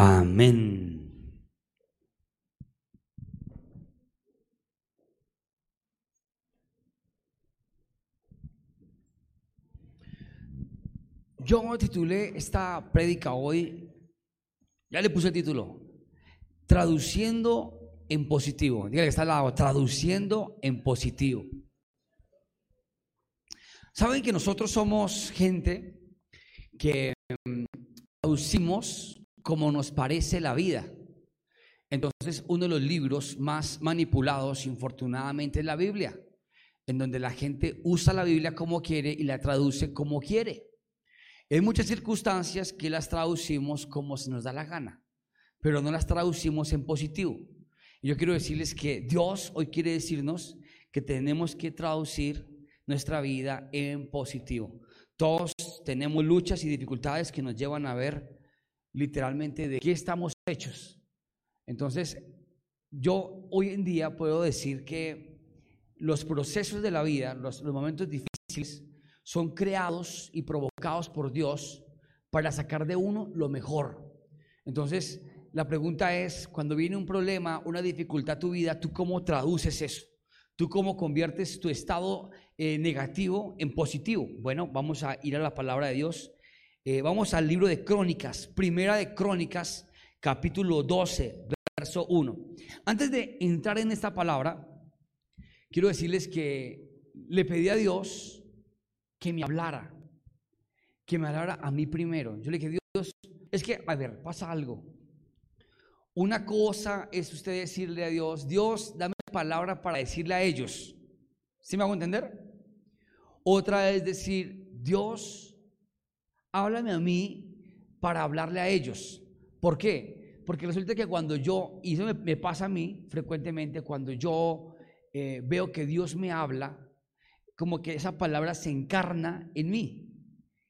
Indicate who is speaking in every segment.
Speaker 1: Amén. Yo titulé esta prédica hoy, ya le puse el título, traduciendo en positivo. Dígale que está al lado, traduciendo en positivo. Saben que nosotros somos gente que mm, traducimos como nos parece la vida. Entonces, uno de los libros más manipulados, infortunadamente, es la Biblia, en donde la gente usa la Biblia como quiere y la traduce como quiere. Hay muchas circunstancias que las traducimos como se nos da la gana, pero no las traducimos en positivo. Yo quiero decirles que Dios hoy quiere decirnos que tenemos que traducir nuestra vida en positivo. Todos tenemos luchas y dificultades que nos llevan a ver literalmente de qué estamos hechos. Entonces, yo hoy en día puedo decir que los procesos de la vida, los, momentos difíciles, son creados y provocados por Dios para sacar de uno lo mejor. Entonces, la pregunta es, cuando viene un problema, una dificultad a tu vida, ¿tú cómo traduces eso? ¿Tú cómo conviertes tu estado eh, negativo en positivo? Bueno, vamos a ir a la palabra de Dios. Eh, vamos al libro de Crónicas, primera de Crónicas, capítulo 12, verso 1. Antes de entrar en esta palabra, quiero decirles que le pedí a Dios que me hablara, que me hablara a mí primero. Yo le dije, Dios, es que, a ver, pasa algo. Una cosa es usted decirle a Dios, Dios, dame palabra para decirle a ellos. ¿Sí me hago entender? Otra es decir, Dios, háblame a mí para hablarle a ellos. ¿Por qué? Porque resulta que cuando yo, y eso me, pasa a mí frecuentemente, cuando yo eh, veo que Dios me habla, como que esa palabra se encarna en mí,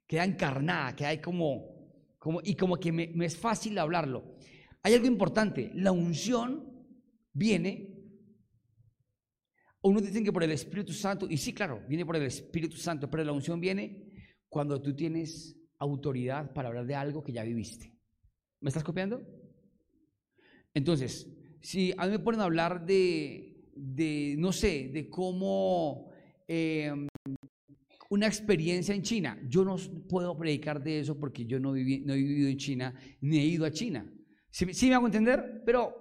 Speaker 1: queda encarnada, que hay como, como y como que me, es fácil hablarlo. Hay algo importante, la unción viene, unos dicen que por el Espíritu Santo, y sí, claro, viene por el Espíritu Santo, pero la unción viene cuando tú tienes autoridad para hablar de algo que ya viviste. ¿Me estás copiando? Entonces, si a mí me ponen a hablar de, de no sé, de cómo Em, una experiencia en China. Yo no puedo predicar de eso porque yo no, he vivido en China ni he ido a China. ¿Sí, me hago entender? Pero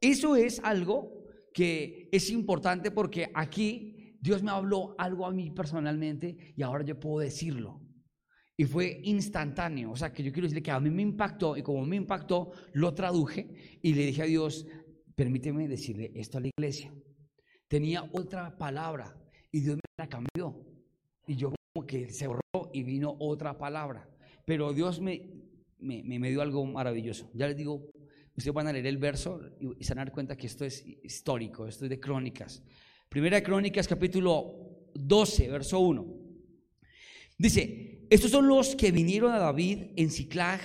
Speaker 1: eso es algo que es importante porque aquí Dios me habló algo a mí personalmente y ahora yo puedo decirlo. Y fue instantáneo. O sea, que yo quiero decirle que a mí me impactó y como me impactó, lo traduje y le dije a Dios, permíteme decirle esto a la iglesia. Tenía otra palabra y Dios me la cambió. Y yo como que se borró y vino otra palabra. Pero Dios me, me, me dio algo maravilloso. Ya les digo, ustedes van a leer el verso y, se dar cuenta que esto es histórico, esto es de crónicas. Primera Crónicas, capítulo 12, verso 1. Dice, estos son los que vinieron a David en Ciclag,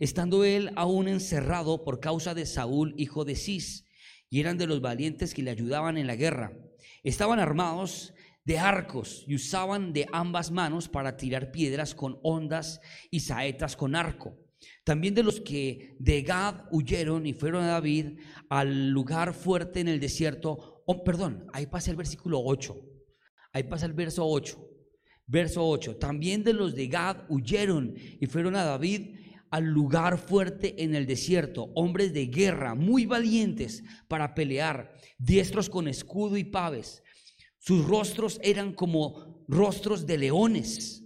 Speaker 1: estando él aún encerrado por causa de Saúl, hijo de Cis, y eran de los valientes que le ayudaban en la guerra. Estaban armados de arcos y usaban de ambas manos para tirar piedras con ondas y saetas con arco. También de los que de Gad huyeron y fueron a David al lugar fuerte en el desierto. Oh, perdón, ahí pasa el versículo 8. Ahí pasa el verso 8. Verso 8. También de los de Gad huyeron y fueron a David al lugar fuerte en el desierto, hombres de guerra, muy valientes para pelear, diestros con escudo y paves. Sus rostros eran como rostros de leones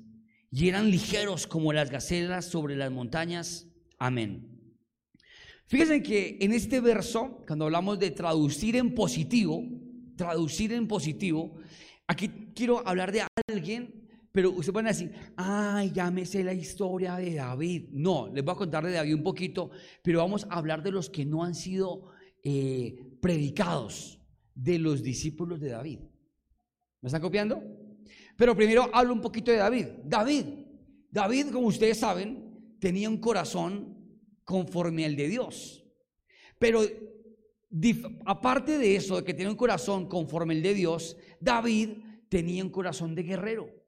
Speaker 1: y eran ligeros como las gacelas sobre las montañas. Amén. Fíjense que en este verso, cuando hablamos de traducir en positivo, traducir en positivo, aquí quiero hablar de alguien, pero ustedes van a decir, ay, ya me sé la historia de David. No, les voy a contar de David un poquito, pero vamos a hablar de los que no han sido eh, predicados, de los discípulos de David. ¿Me están copiando? Pero primero hablo un poquito de David. David, David, como ustedes saben, tenía un corazón conforme al de Dios. Pero aparte de eso, de que tenía un corazón conforme al de Dios, David tenía un corazón de guerrero.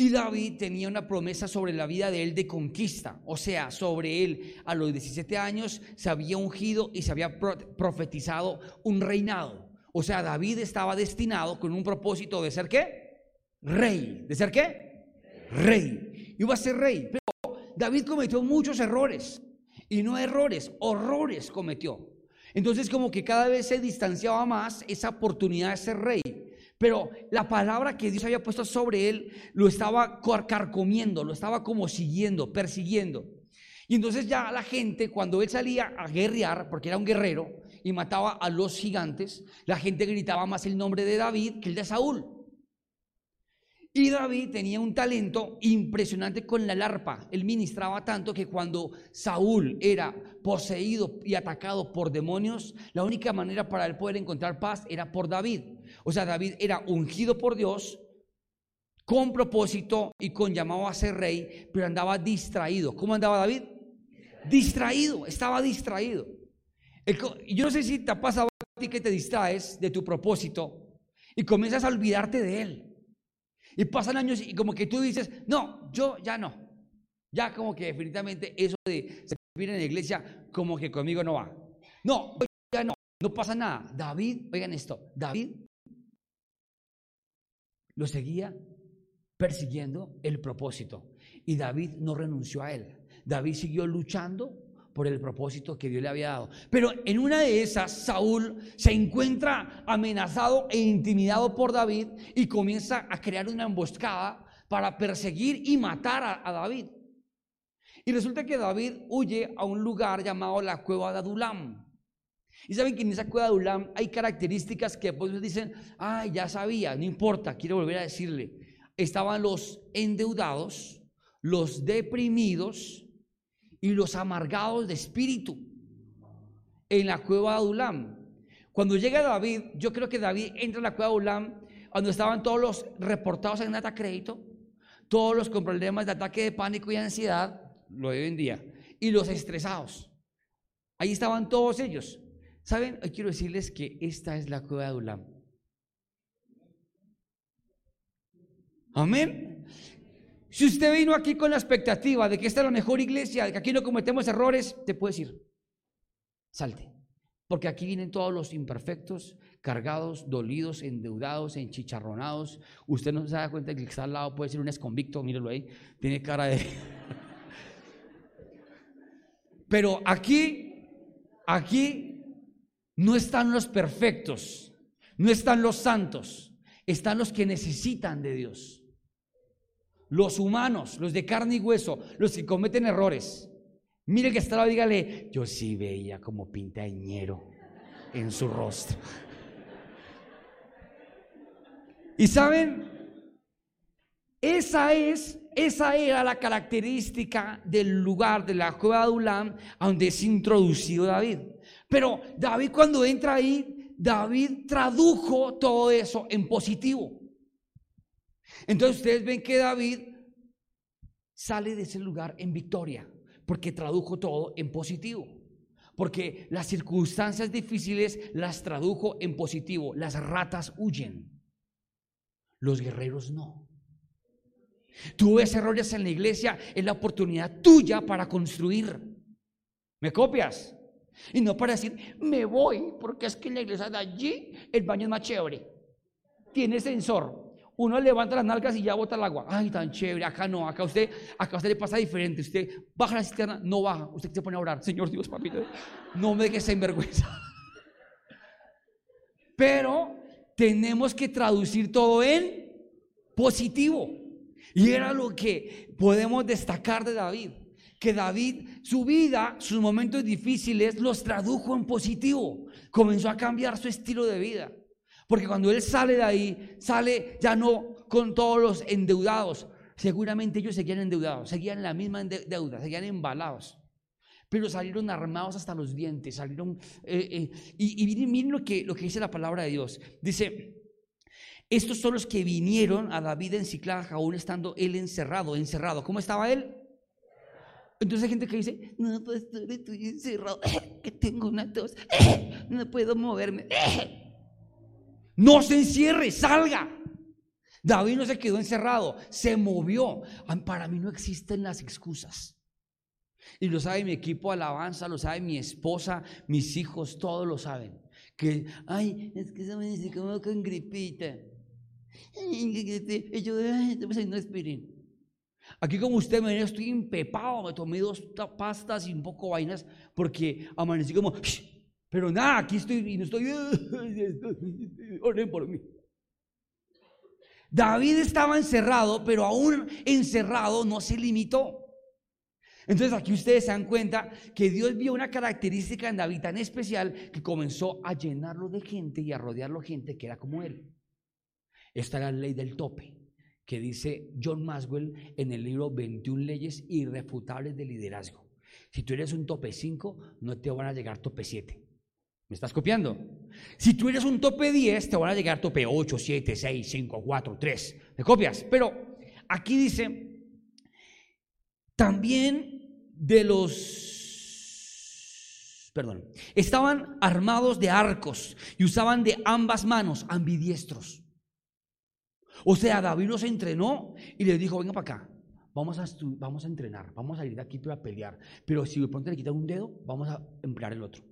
Speaker 1: Y David tenía una promesa sobre la vida de él de conquista, o sea, sobre él a los 17 años se había ungido y se había profetizado un reinado. O sea, David estaba destinado con un propósito de ser qué? Rey. ¿De ser qué? Rey. Iba a ser rey. Pero David cometió muchos errores. Y no errores, horrores cometió. Entonces como que cada vez se distanciaba más esa oportunidad de ser rey. Pero la palabra que Dios había puesto sobre él lo estaba carcomiendo, lo estaba como siguiendo, persiguiendo. Y entonces ya la gente, cuando él salía a guerrear, porque era un guerrero y mataba a los gigantes, la gente gritaba más el nombre de David que el de Saúl. Y David tenía un talento impresionante con la arpa. Él ministraba tanto que cuando Saúl era poseído y atacado por demonios, la única manera para él poder encontrar paz era por David. O sea, David era ungido por Dios con propósito y con llamado a ser rey, pero andaba distraído. ¿Cómo andaba David? Distraído, estaba distraído. yo no sé si te ha pasado a ti que te distraes de tu propósito y comienzas a olvidarte de él. Y pasan años y como que tú dices, no, yo ya no. Ya como que definitivamente eso de servir en la iglesia como que conmigo no va. No, ya no, no pasa nada. David, oigan esto, David lo seguía persiguiendo el propósito. Y David no renunció a él. David siguió luchando por el propósito que Dios le había dado. Pero en una de esas, Saúl se encuentra amenazado e intimidado por David y comienza a crear una emboscada para perseguir y matar a, David. Y resulta que David huye a un lugar llamado la cueva de Adulam. Y saben que en esa cueva de Adulam hay características que pues dicen, ay, ya sabía, no importa, quiero volver a decirle. Estaban los endeudados, los deprimidos, y los amargados de espíritu en la cueva de Adulam. Cuando llega David, yo creo que David entra en la cueva de Adulam cuando estaban todos los reportados en data crédito, todos los con problemas de ataque de pánico y ansiedad, lo de hoy en día, y los estresados. Ahí estaban todos ellos. ¿Saben? Hoy quiero decirles que esta es la cueva de Adulam. Amén. Si usted vino aquí con la expectativa de que esta es la mejor iglesia, de que aquí no cometemos errores, te puedes ir. Salte. Porque aquí vienen todos los imperfectos, cargados, dolidos, endeudados, enchicharronados. Usted no se da cuenta que que está al lado puede ser un exconvicto, mírelo ahí, tiene cara de... Pero aquí, aquí no están los perfectos, no están los santos, están los que necesitan de Dios los humanos, los de carne y hueso, los que cometen errores. Mire que está dígale, yo sí veía como pintañero en su rostro. Y saben, esa es, esa era la característica del lugar de la cueva de Adulam, donde es introducido David. Pero David cuando entra ahí, David tradujo todo eso en positivo. Entonces ustedes ven que David sale de ese lugar en victoria, porque tradujo todo en positivo. Porque las circunstancias difíciles las tradujo en positivo. Las ratas huyen, los guerreros no. Tú ves errores en la iglesia, es la oportunidad tuya para construir. ¿Me copias? Y no para decir, me voy, porque es que en la iglesia de allí el baño es más chévere. Tiene sensor. Uno levanta las nalgas y ya bota el agua. Ay, tan chévere. Acá no, acá usted, acá usted le pasa diferente. Usted baja la cisterna, no baja. Usted se pone a orar. Señor Dios, papito, no me dejes vergüenza. Pero tenemos que traducir todo en positivo. Y era lo que podemos destacar de David. Que David, su vida, sus momentos difíciles, los tradujo en positivo. Comenzó a cambiar su estilo de vida. Porque cuando él sale de ahí, sale ya no con todos los endeudados. Seguramente ellos seguían endeudados, seguían la misma deuda, seguían embalados. Pero salieron armados hasta los dientes, salieron... Eh, eh, y, miren, lo, que, lo que dice la palabra de Dios. Dice, estos son los que vinieron a David en Ciclaja, aún estando él encerrado, encerrado. ¿Cómo estaba él? Entonces hay gente que dice, no, pastor, estoy encerrado, que tengo una tos, no puedo moverme. No se encierre, salga. David no se quedó encerrado, se movió. Para mí no existen las excusas. Y lo sabe mi equipo de alabanza, lo sabe mi esposa, mis hijos, todos lo saben. Que, ay, es que se me dice me con gripita. Y yo, ay, no aspirin. Aquí como usted me ve, estoy empepado, me tomé dos pastas y un poco vainas porque amanecí como, pero nada, aquí estoy y no estoy, oren por mí. David estaba encerrado, pero aún encerrado no se limitó. Entonces aquí ustedes se dan cuenta que Dios vio una característica en David tan especial que comenzó a llenarlo de gente y a rodearlo de gente que era como él. Esta era la ley del tope que dice John Maswell en el libro 21 leyes irrefutables de liderazgo. Si tú eres un tope 5, no te van a llegar tope 7. ¿Me estás copiando? Si tú eres un tope 10, te van a llegar tope 8, 7, 6, 5, 4, 3. ¿Me copias? Pero aquí dice, también de los, perdón, estaban armados de arcos y usaban de ambas manos, ambidiestros. O sea, David los entrenó y les dijo, venga para acá, vamos a, vamos a entrenar, vamos a ir de aquí para pelear. Pero si de pronto le quitan un dedo, vamos a emplear el otro.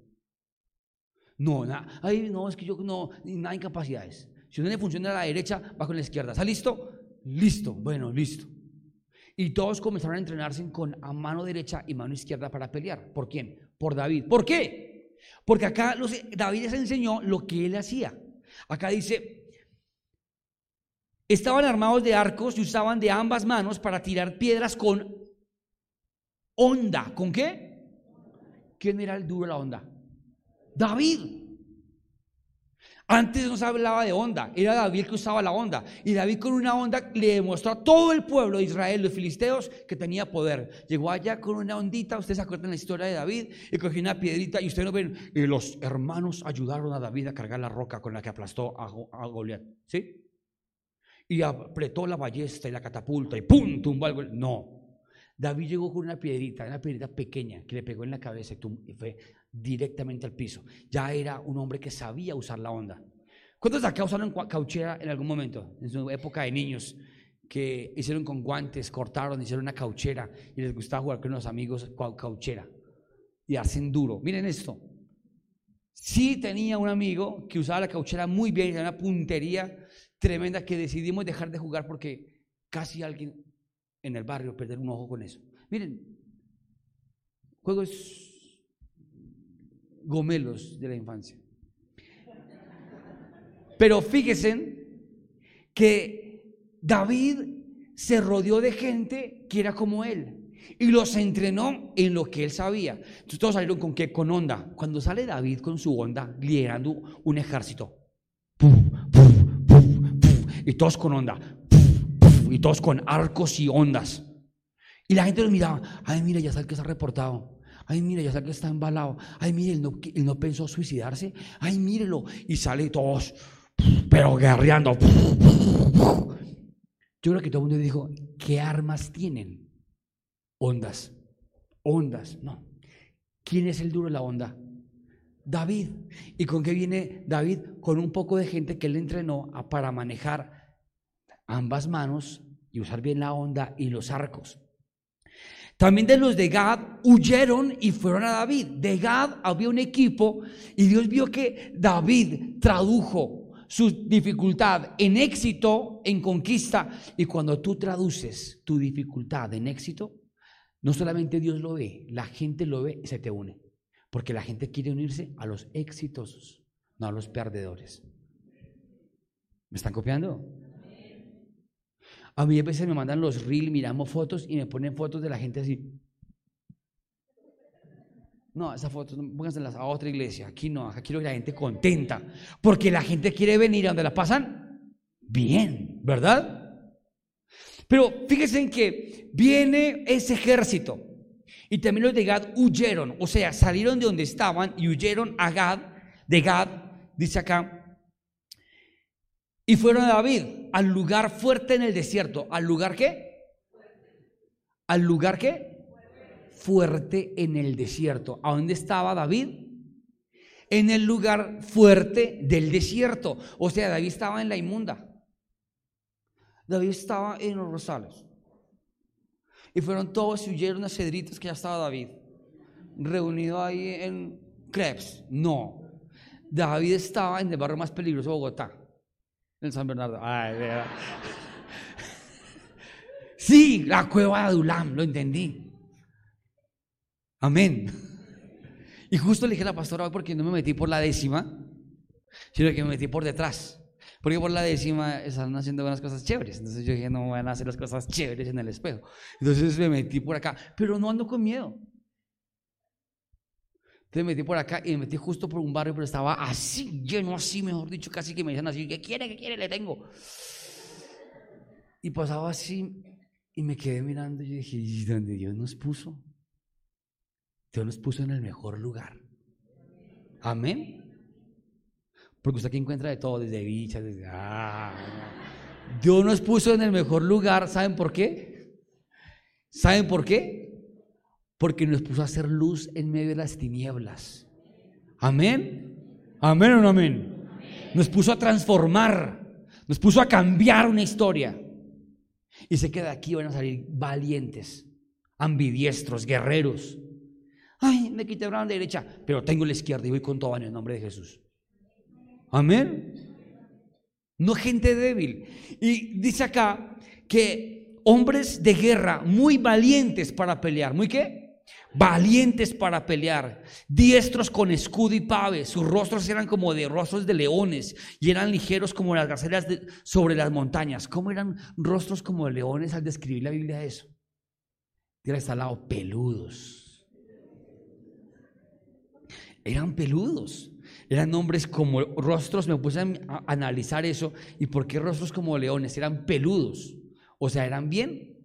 Speaker 1: No, nada, ay, no, es que yo no, nada incapacidades. Si uno le funciona a la derecha, va con la izquierda. ¿Está listo? Listo, bueno, listo. Y todos comenzaron a entrenarse con a mano derecha y mano izquierda para pelear. ¿Por quién? Por David. ¿Por qué? Porque acá David les enseñó lo que él hacía. Acá dice, Estaban armados de arcos y usaban de ambas manos para tirar piedras con onda. ¿Con qué? ¿Quién era el duro de la onda? David. Antes no se hablaba de onda, era David que usaba la onda. Y David con una onda le demostró a todo el pueblo de Israel, los filisteos, que tenía poder. Llegó allá con una ondita, ustedes se acuerdan la historia de David, y cogió una piedrita, y ustedes no ven, y los hermanos ayudaron a David a cargar la roca con la que aplastó a, a Goliat. ¿Sí? Y apretó la ballesta y la catapulta y ¡pum! tumbó algo. No. David llegó con una piedrita, una piedrita pequeña que le pegó en la cabeza y, fue directamente al piso. Ya era un hombre que sabía usar la onda. ¿Cuántos acá usaron cauchera en algún momento? En su época de niños, que hicieron con guantes, cortaron, hicieron una cauchera y les gustaba jugar con los amigos cauchera y hacen duro. Miren esto. Sí tenía un amigo que usaba la cauchera muy bien, era una puntería tremenda que decidimos dejar de jugar porque casi alguien en el barrio perder un ojo con eso. Miren, juegos gomelos de la infancia. Pero fíjense que David se rodeó de gente que era como él y los entrenó en lo que él sabía. Entonces todos salieron con qué? Con onda. Cuando sale David con su onda liderando un ejército, y todos con onda, y todos con arcos y ondas. Y la gente los miraba, ay, mira, ya sabe que está reportado. Ay, mira, ya sabe que está embalado. Ay, mire, él no, él no pensó suicidarse. Ay, mírelo. Y sale todos, pero guerreando. Yo creo que todo el mundo dijo, ¿qué armas tienen? Ondas. Ondas, no. ¿Quién es el duro de la onda? David. ¿Y con qué viene David? Con un poco de gente que él entrenó para manejar ambas manos y usar bien la onda y los arcos. También de los de Gad huyeron y fueron a David. De Gad había un equipo y Dios vio que David tradujo su dificultad en éxito, en conquista. Y cuando tú traduces tu dificultad en éxito, no solamente Dios lo ve, la gente lo ve y se te une. Porque la gente quiere unirse a los exitosos, no a los perdedores. ¿Me están copiando? A mí a veces me mandan los reels, miramos fotos y me ponen fotos de la gente así. No, esas fotos, pónganselas a otra iglesia. Aquí no, aquí quiero que la gente contenta. Porque la gente quiere venir a donde la pasan bien, ¿verdad? Pero fíjense en que viene ese ejército. Y también los de Gad huyeron. O sea, salieron de donde estaban y huyeron a Gad, de Gad, dice acá, y fueron a David al lugar fuerte en el desierto. ¿Al lugar qué? ¿Al lugar qué? Fuerte en el desierto. ¿A dónde estaba David? En el lugar fuerte del desierto. O sea, David estaba en la inmunda. David estaba en los rosales. Y fueron todos y huyeron a Cedritos que ya estaba David. Reunido ahí en Krebs. No. David estaba en el barrio más peligroso de Bogotá. En San Bernardo. Ay, sí, la cueva de Adulam, lo entendí. Amén. Y justo le dije a la pastora porque no me metí por la décima, sino que me metí por detrás. Porque por la décima están haciendo unas cosas chéveres. Entonces yo dije, no van a hacer las cosas chéveres en el espejo. Entonces me metí por acá, pero no ando con miedo. Entonces me metí por acá y me metí justo por un barrio, pero estaba así, lleno así, mejor dicho, casi que me dicen así, ¿qué quiere, qué quiere? Le tengo. Y pasaba así y me quedé mirando y dije, ¿y dónde Dios nos puso? Dios nos puso en el mejor lugar. Amén. Porque usted aquí encuentra de todo, desde bichas, desde... Ah, Dios nos puso en el mejor lugar. ¿Saben por qué? ¿Saben por qué? Porque nos puso a hacer luz en medio de las tinieblas. Amén. Amén o no amén. Nos puso a transformar. Nos puso a cambiar una historia. Y sé que de aquí van a salir valientes, ambidiestros, guerreros. Ay, me quité la derecha, pero tengo la izquierda y voy con todo en el nombre de Jesús. Amén. No gente débil. Y dice acá que hombres de guerra muy valientes para pelear. ¿Muy qué? Valientes para pelear, diestros con escudo y pave, sus rostros eran como de rostros de leones y eran ligeros como las gacelas sobre las montañas. ¿Cómo eran rostros como leones al describir la Biblia eso? Está al lado, peludos. Eran peludos. Eran nombres como rostros, me puse a analizar eso. ¿Y por qué rostros como leones? Eran peludos. O sea, eran bien.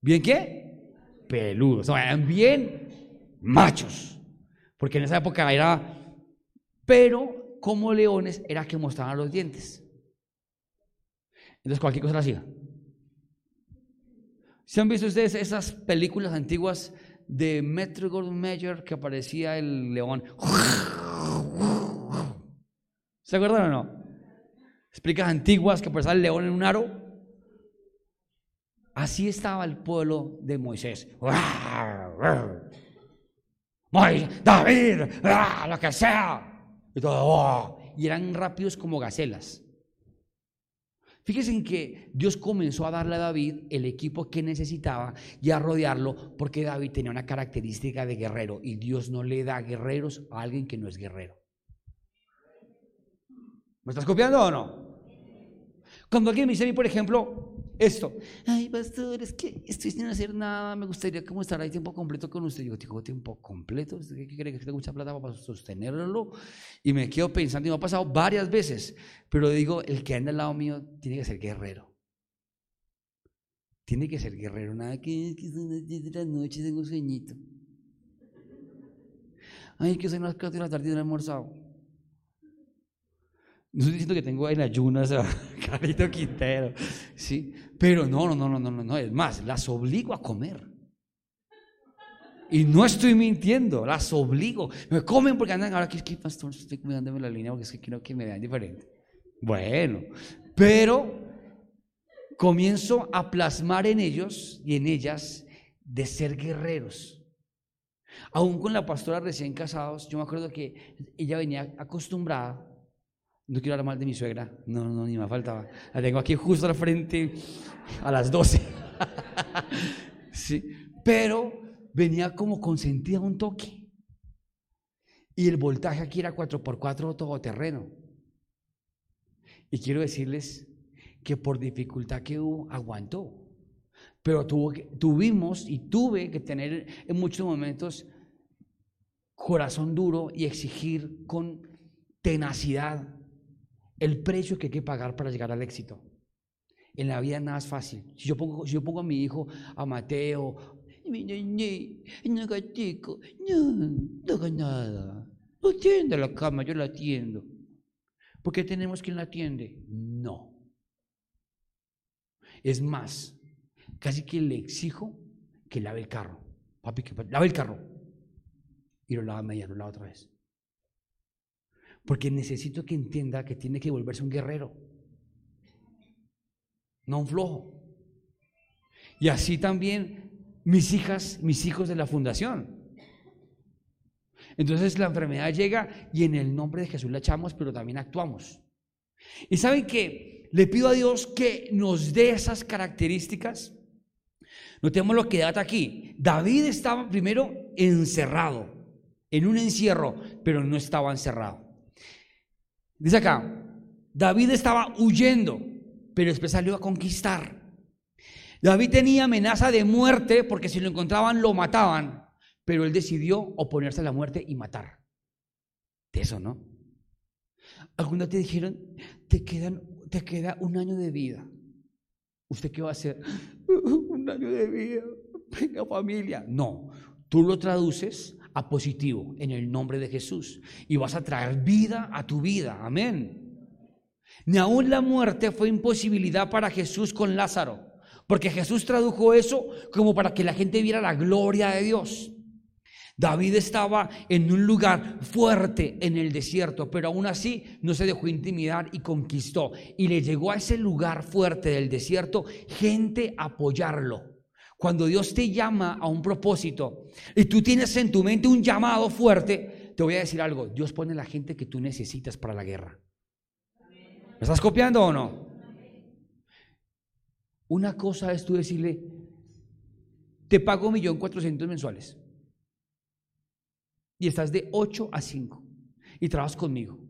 Speaker 1: ¿Bien qué? Peludos. O sea, eran bien machos. Porque en esa época era. Pero como leones era que mostraban los dientes. Entonces cualquier cosa la hacía. ¿Se han visto ustedes esas películas antiguas de Metro Goldwyn Mayer que aparecía el león? ¿Se acuerdan o no? Explicas antiguas que aparecía el león en un aro. Así estaba el pueblo de Moisés. David, lo que sea. Y, todo, y eran rápidos como gacelas. Fíjense en que Dios comenzó a darle a David el equipo que necesitaba y a rodearlo porque David tenía una característica de guerrero y Dios no le da guerreros a alguien que no es guerrero. ¿Me estás copiando o no? Cuando alguien me dice a mí, por ejemplo, esto, ay, pastor, es que estoy sin hacer nada, me gustaría como estar ahí tiempo completo con usted. Yo digo, tiempo completo, ¿qué quiere que tenga mucha plata para sostenerlo? Y me quedo pensando, y me ha pasado varias veces, pero digo, el que anda al lado mío tiene que ser guerrero. Tiene que ser guerrero, nada que, que son las 10 de la noche, tengo sueñito. Ay, que son las 4 de la tarde y no he almorzado. No estoy diciendo que tengo en ayunas a Carlito Quintero, ¿sí? Pero no, no, no, no, no, no, es más, las obligo a comer. Y no estoy mintiendo, las obligo. Me comen porque andan, ahora que es que pastor, estoy cuidándome la línea porque es que quiero que me vean diferente. Bueno, pero comienzo a plasmar en ellos y en ellas de ser guerreros. Aún con la pastora recién casados, yo me acuerdo que ella venía acostumbrada no quiero hablar mal de mi suegra. No, no, ni me faltaba. La tengo aquí justo al frente a las 12. sí. Pero venía como consentida un toque. Y el voltaje aquí era 4x4 todoterreno. Y quiero decirles que por dificultad que hubo, aguantó. Pero tuvo tuvimos y tuve que tener en muchos momentos corazón duro y exigir con tenacidad el precio que hay que pagar para llegar al éxito. En la vida nada es fácil. Si yo pongo, yo pongo a mi hijo, a Mateo, no, no haga nada. No atiende la cama, yo la atiendo. ¿Por qué tenemos quien la atiende? No. Es más, casi que le exijo que lave el carro. Papi, que lave el carro. Y lo lava media, lo lava otra vez. Porque necesito que entienda que tiene que volverse un guerrero. no un flojo. Y así también mis hijas, mis hijos de la fundación. Entonces la enfermedad llega y en el nombre de Jesús la echamos, pero también actuamos. Y saben que le pido a Dios que nos dé esas características. Notemos lo que data aquí. David estaba primero encerrado, en un encierro, pero no estaba encerrado. Dice acá, David estaba huyendo, pero después salió a conquistar. David tenía amenaza de muerte porque si lo encontraban lo mataban, pero él decidió oponerse a la muerte y matar. De eso, ¿no? Algunos te dijeron, te, quedan, te queda un año de vida. ¿Usted qué va a hacer? un año de vida. Venga familia. No, tú lo traduces a positivo en el nombre de Jesús y vas a traer vida a tu vida. Amén. Ni aún la muerte fue imposibilidad para Jesús con Lázaro, porque Jesús tradujo eso como para que la gente viera la gloria de Dios. David estaba en un lugar fuerte en el desierto, pero aún así no se dejó intimidar y conquistó. Y le llegó a ese lugar fuerte del desierto gente a apoyarlo. Cuando Dios te llama a un propósito y tú tienes en tu mente un llamado fuerte, te voy a decir algo, Dios pone la gente que tú necesitas para la guerra. ¿Me estás copiando o no? Una cosa es tú decirle, te pago un millón cuatrocientos mensuales y estás de 8 a 5 y trabajas conmigo.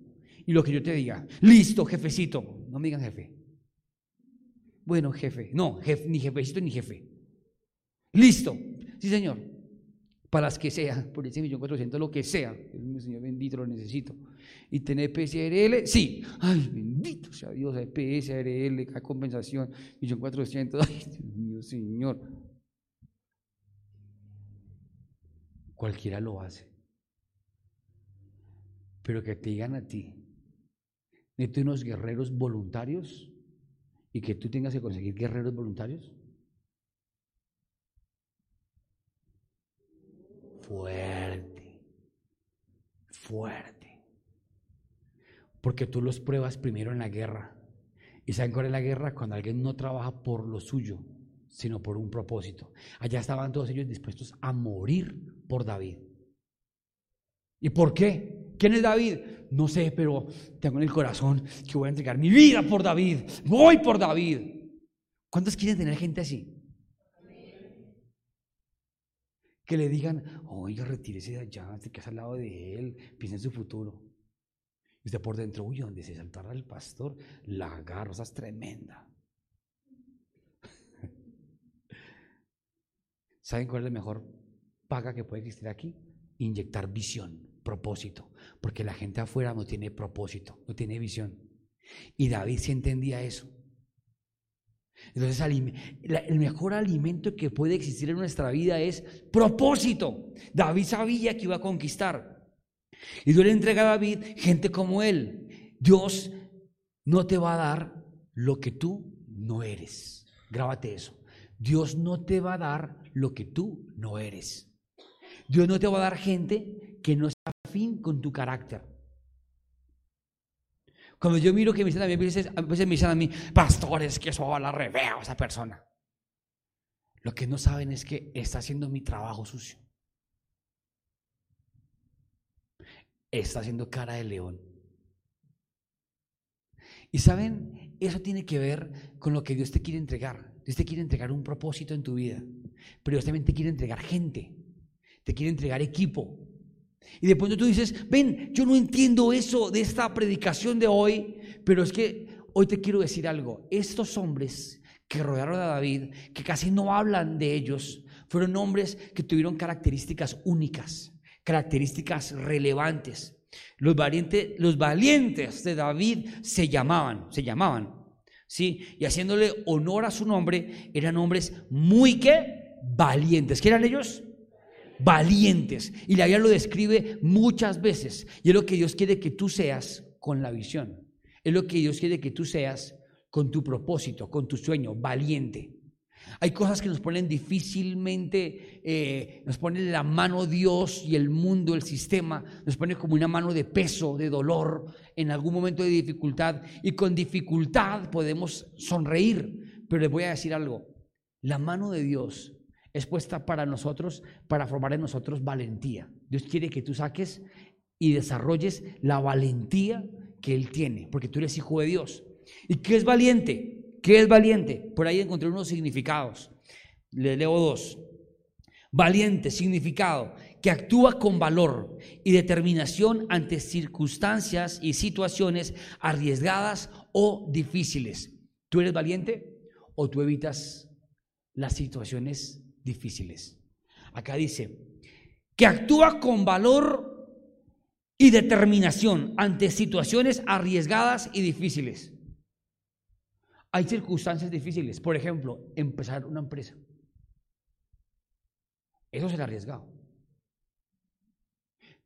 Speaker 1: Y lo que yo te diga, listo, jefecito, no me digan jefe. Bueno, jefe, no, ni jefecito ni jefe. Listo, sí señor, para las que sea, por ese millón cuatrocientos, lo que sea, el Señor bendito lo necesito. Y tener PSRL, sí, ay, bendito sea Dios, PSRL, cada compensación, millón cuatrocientos, ay, Dios mío, Señor. Cualquiera lo hace pero que te digan a ti, necesito unos guerreros voluntarios y que tú tengas que conseguir guerreros voluntarios. Fuerte, fuerte. Porque tú los pruebas primero en la guerra. ¿Y saben cuál es la guerra? Cuando alguien no trabaja por lo suyo, sino por un propósito. Allá estaban todos ellos dispuestos a morir por David. ¿Y por qué? ¿Quién es David? No sé, pero tengo en el corazón que voy a entregar mi vida por David. Voy por David. ¿Cuántos quieren tener gente así? Que le digan, oiga, retírese de allá, se queda al lado de él, piensa en su futuro. Y usted por dentro, uy, donde se saltara el pastor, la garza es tremenda. ¿Saben cuál es la mejor paga que puede existir aquí? Inyectar visión propósito, porque la gente afuera no tiene propósito, no tiene visión. Y David sí entendía eso. Entonces, el mejor alimento que puede existir en nuestra vida es propósito. David sabía que iba a conquistar. Y Dios le entrega a David gente como él. Dios no te va a dar lo que tú no eres. Grábate eso. Dios no te va a dar lo que tú no eres. Dios no te va a dar gente que no fin con tu carácter. Cuando yo miro que me dicen a mí, a veces, me dicen a mí, pastores, que eso va a la revea a esa persona. Lo que no saben es que está haciendo mi trabajo sucio. Está haciendo cara de león. Y saben, eso tiene que ver con lo que Dios te quiere entregar. Dios te quiere entregar un propósito en tu vida. Pero Dios también te quiere entregar gente. Te quiere entregar equipo. Y de pronto tú dices, ven, yo no entiendo eso de esta predicación de hoy, pero es que hoy te quiero decir algo. Estos hombres que rodearon a David, que casi no hablan de ellos, fueron hombres que tuvieron características únicas, características relevantes. Los valientes, los valientes de David se llamaban, se llamaban, ¿sí? Y haciéndole honor a su nombre, eran hombres muy que valientes. ¿Qué eran ellos? Valientes. Y la Biblia lo describe muchas veces. Y es lo que Dios quiere que tú seas con la visión. Es lo que Dios quiere que tú seas con tu propósito, con tu sueño, valiente. Hay cosas que nos ponen difícilmente, eh, nos ponen la mano Dios y el mundo, el sistema, nos pone como una mano de peso, de dolor, en algún momento de dificultad. Y con dificultad podemos sonreír, Pero les voy a decir algo. La mano de Dios es puesta para nosotros, para formar en nosotros valentía. Dios quiere que tú saques y desarrolles la valentía que Él tiene, porque tú eres hijo de Dios. ¿Y qué es valiente? ¿Qué es valiente? Por ahí encontré unos significados. Le leo dos. Valiente, significado, que actúa con valor y determinación ante circunstancias y situaciones arriesgadas o difíciles. ¿Tú eres valiente o tú evitas las situaciones difíciles? Acá dice, que actúa con valor y determinación ante situaciones arriesgadas y difíciles. Hay circunstancias difíciles, por ejemplo, empezar una empresa. Eso será arriesgado.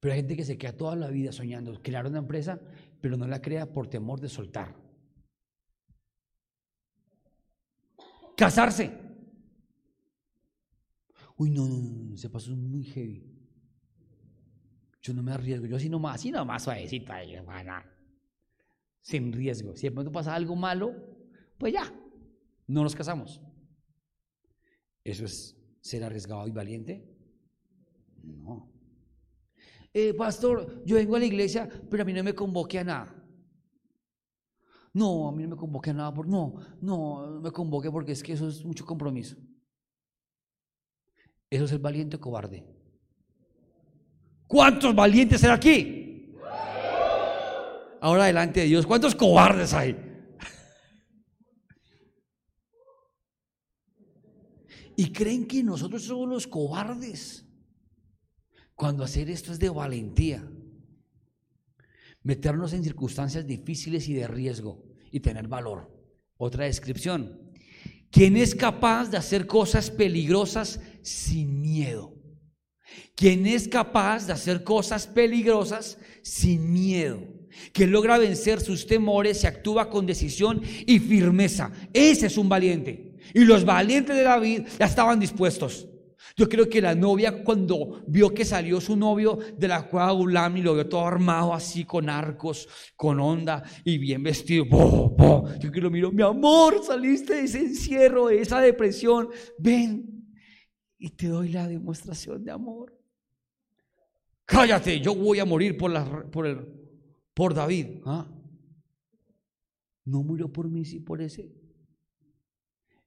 Speaker 1: Pero hay gente que se queda toda la vida soñando crear una empresa, pero no la crea por temor de soltar. Casarse. Uy, no, no, no, se pasó muy heavy. Yo no me arriesgo, yo así nomás, así nomás suavecito ahí, sin riesgo. Si de pronto pasa algo malo, pues ya, no nos casamos. ¿Eso es ser arriesgado y valiente? No. Eh, pastor, yo vengo a la iglesia, pero a mí no me convoque a nada. No, a mí no me convoque a nada, por, no, no me convoque porque es que eso es mucho compromiso. Eso es el valiente cobarde. ¿Cuántos valientes hay aquí? Ahora delante de Dios, ¿cuántos cobardes hay? Y creen que nosotros somos los cobardes. Cuando hacer esto es de valentía. Meternos en circunstancias difíciles y de riesgo y tener valor. Otra descripción. ¿Quién es capaz de hacer cosas peligrosas sin miedo? ¿Quién es capaz de hacer cosas peligrosas sin miedo? Que logra vencer sus temores y actúa con decisión y firmeza. Ese es un valiente. Y los valientes de David ya estaban dispuestos. Yo creo que la novia cuando vio que salió su novio de la cueva Ulam y lo vio todo armado así con arcos, con onda y bien vestido, yo que lo miro, mi amor, saliste de ese encierro, de esa depresión, ven y te doy la demostración de amor. Cállate, yo voy a morir por, la, por, el, por David. ¿ah? No murió por mí, sí por ese.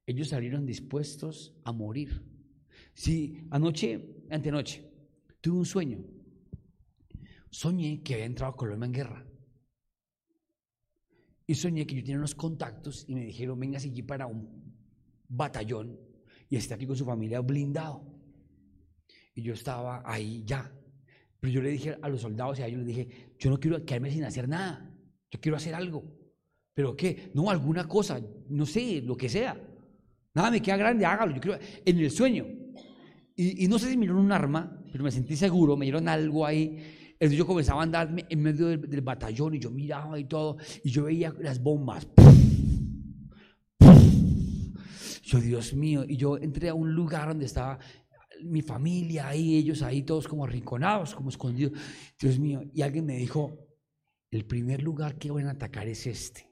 Speaker 1: Ellos salieron dispuestos a morir. Sí, anoche, antenoche, tuve un sueño. Soñé que había entrado Colombia en guerra. Y soñé que yo tenía unos contactos y me dijeron, venga aquí para un batallón y esté aquí con su familia blindado. Y yo estaba ahí ya. Pero yo le dije a los soldados y a ellos les dije, yo no quiero quedarme sin hacer nada. Yo quiero hacer algo. ¿Pero qué? No, alguna cosa, no sé, lo que sea. Nada me queda grande, hágalo. Yo quiero, en el sueño. Y, no sé si me dieron un arma, pero me sentí seguro, me dieron algo ahí. Entonces yo comenzaba a andar en medio del, batallón y yo miraba y todo, y yo veía las bombas. Yo, Dios mío, y yo entré a un lugar donde estaba mi familia ahí, ellos ahí todos como arrinconados, como escondidos. Dios mío, y alguien me dijo, el primer lugar que van a atacar es este.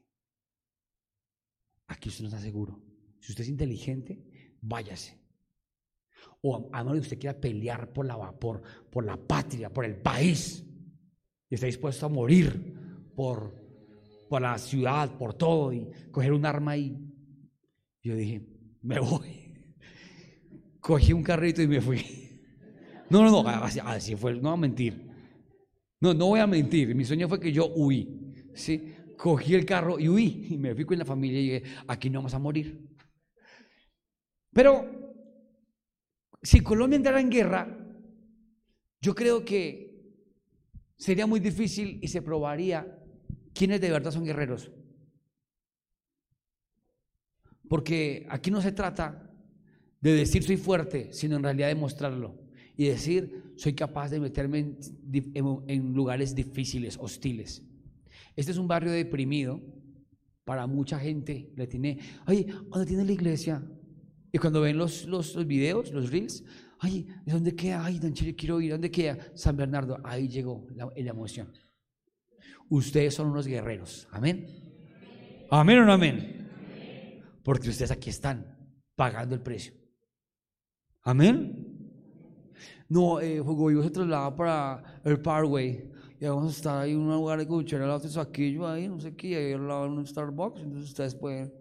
Speaker 1: Aquí usted no está seguro. Si usted es inteligente, váyase o a menos que usted quiera pelear por la, por, por la patria, por el país, y está dispuesto a morir por, por la ciudad, por todo, y coger un arma y yo dije, me voy. Cogí un carrito y me fui. No, no, no, así, fue, no voy a mentir. No, no voy a mentir. Mi sueño fue que yo huí. ¿sí? Cogí el carro y huí. Y me fui con la familia y dije, aquí no vamos a morir. Pero si Colombia entrara en guerra, yo creo que sería muy difícil y se probaría quiénes de verdad son guerreros. Porque aquí no se trata de decir soy fuerte, sino en realidad demostrarlo. Y decir soy capaz de meterme en, lugares difíciles, hostiles. Este es un barrio deprimido para mucha gente. Le tiene, ay, ¿dónde tiene la iglesia? Y cuando ven los, los, videos, los reels, ay, ¿dónde queda? Ay, don Chile, quiero ir. ¿Dónde queda? San Bernardo. Ahí llegó la, la emoción. Ustedes son unos guerreros. Amén. Amén o no amén. porque ustedes aquí están pagando el precio. Amén. No, eh, Vivo se traslada para el Parkway. Y vamos a estar ahí en un lugar de lado de saquillo ahí, no sé qué, ahí al lado de un Starbucks. Entonces ustedes pueden.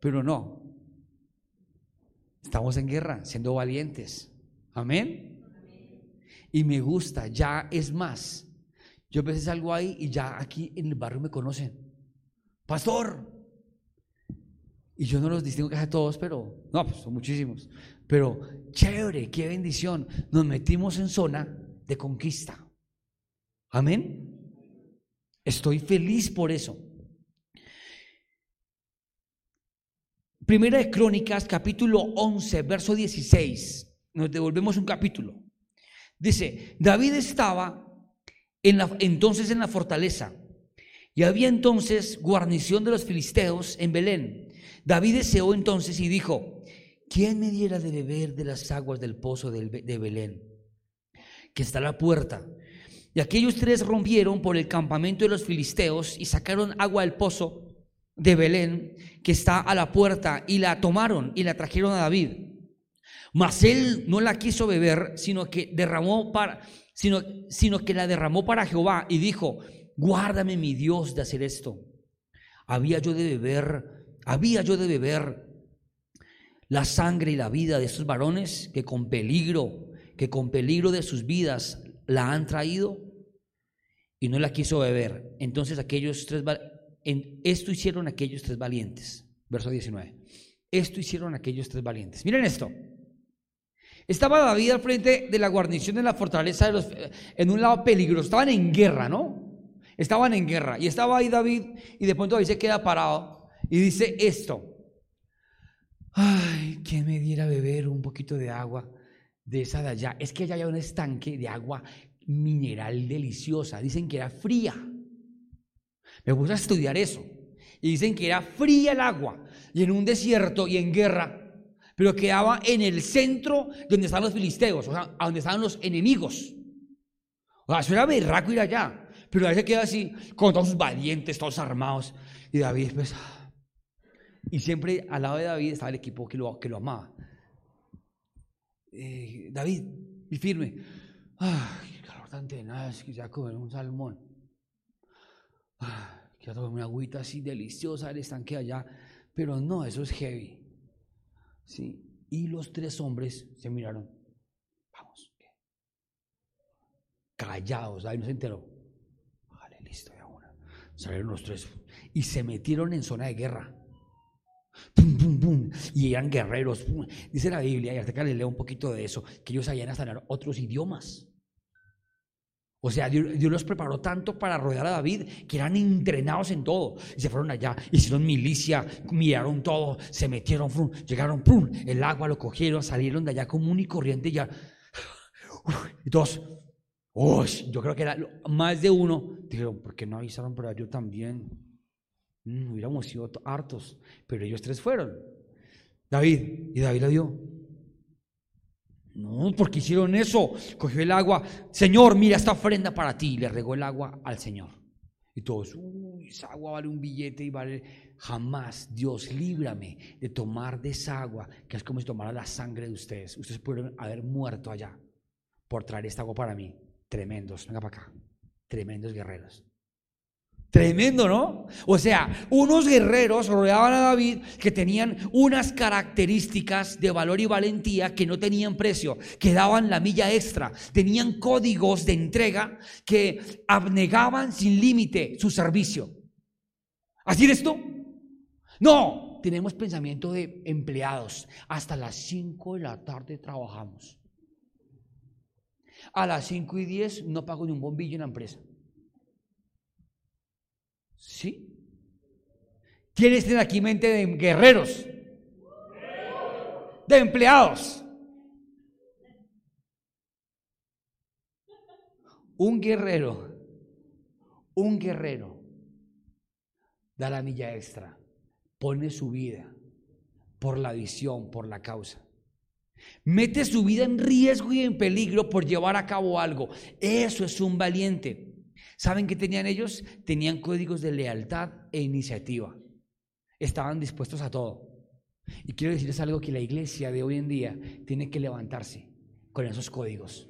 Speaker 1: Pero no. Estamos en guerra, siendo valientes. Amén. Y me gusta, ya es más. Yo a veces salgo ahí y ya aquí en el barrio me conocen. Pastor. Y yo no los distingo casi a todos, pero no, pues son muchísimos. Pero chévere, qué bendición. Nos metimos en zona de conquista. Amén. Estoy feliz por eso. Primera de Crónicas, capítulo 11, verso 16. Nos devolvemos un capítulo. Dice, David estaba en la, entonces en la fortaleza y había entonces guarnición de los filisteos en Belén. David deseó entonces y dijo, ¿quién me diera de beber de las aguas del pozo de Belén? Que está a la puerta. Y aquellos tres rompieron por el campamento de los filisteos y sacaron agua del pozo de Belén, que está a la puerta, y la tomaron y la trajeron a David. Mas él no la quiso beber, sino que derramó para, sino, sino que la derramó para Jehová y dijo, guárdame mi Dios de hacer esto. Había yo de beber, había yo de beber la sangre y la vida de estos varones que con peligro, que con peligro de sus vidas la han traído y no la quiso beber. Entonces aquellos tres, esto hicieron aquellos tres valientes. Verso 19. Esto hicieron aquellos tres valientes. Miren esto. Estaba David al frente de la guarnición de la fortaleza de los, en un lado peligroso. Estaban en guerra, ¿no? Estaban en guerra. Y estaba ahí David y de pronto ahí se queda parado y dice esto. Ay, que me diera beber un poquito de agua de esa de allá. Es que allá hay un estanque de agua mineral deliciosa. Dicen que era fría. Me gusta estudiar eso. Y dicen que era fría el agua y en un desierto y en guerra, pero quedaba en el centro donde están los filisteos, o sea, a donde estaban los enemigos. O sea, eso era berraco ir allá. Pero ahí se queda así, con todos sus valientes, todos armados. Y David, pues. Y siempre al lado de David estaba el equipo que lo, que lo amaba. Eh, David, y firme. Ay, qué calor tan tenaz, quisiera comer un salmón. Quiero tomar una agüita así deliciosa del estanque allá. Pero no, eso es heavy. ¿Sí? Y los tres hombres se miraron. Vamos. Callados, David no se enteró. Listo, ya una. Salieron los tres y se metieron en zona de guerra. Y eran guerreros. Dice la Biblia, y hasta que le leo un poquito de eso, que ellos sabían hasta otros idiomas. O sea, Dios, los preparó tanto para rodear a David que eran entrenados en todo. Y se fueron allá, hicieron milicia, miraron todo, se metieron, llegaron, pum, el agua lo cogieron, salieron de allá común y corriente y ya. y todos, yo creo que era más de uno. Dijeron, ¿por qué no avisaron para yo también? Mm, hubiéramos sido hartos, pero ellos tres fueron. David, y David la dio. No, porque hicieron eso. Cogió el agua. Señor, mira esta ofrenda para ti. Le regó el agua al Señor. Y todos, uy, esa agua vale un billete y vale. Jamás, Dios, líbrame de tomar de esa agua, que es como si tomara la sangre de ustedes. Ustedes pudieron haber muerto allá por traer esta agua para mí. Tremendos, venga para acá. Tremendos guerreros. Tremendo, ¿no? O sea, unos guerreros rodeaban a David que tenían unas características de valor y valentía que no tenían precio, que daban la milla extra, tenían códigos de entrega que abnegaban sin límite su servicio. ¿Así eres tú? No, tenemos pensamiento de empleados. Hasta las 5 de la tarde trabajamos. A las 5 y 10 no pago ni un bombillo en la empresa. ¿Sí? ¿Quiénes tienen aquí mente de guerreros? De empleados. Un guerrero, un guerrero da la milla extra, pone su vida por la visión, por la causa. Mete su vida en riesgo y en peligro por llevar a cabo algo. Eso es un valiente. ¿Saben qué tenían ellos? Tenían códigos de lealtad e iniciativa. estaban dispuestos a todo. Y quiero decirles algo que la iglesia de hoy en día tiene que levantarse con esos códigos.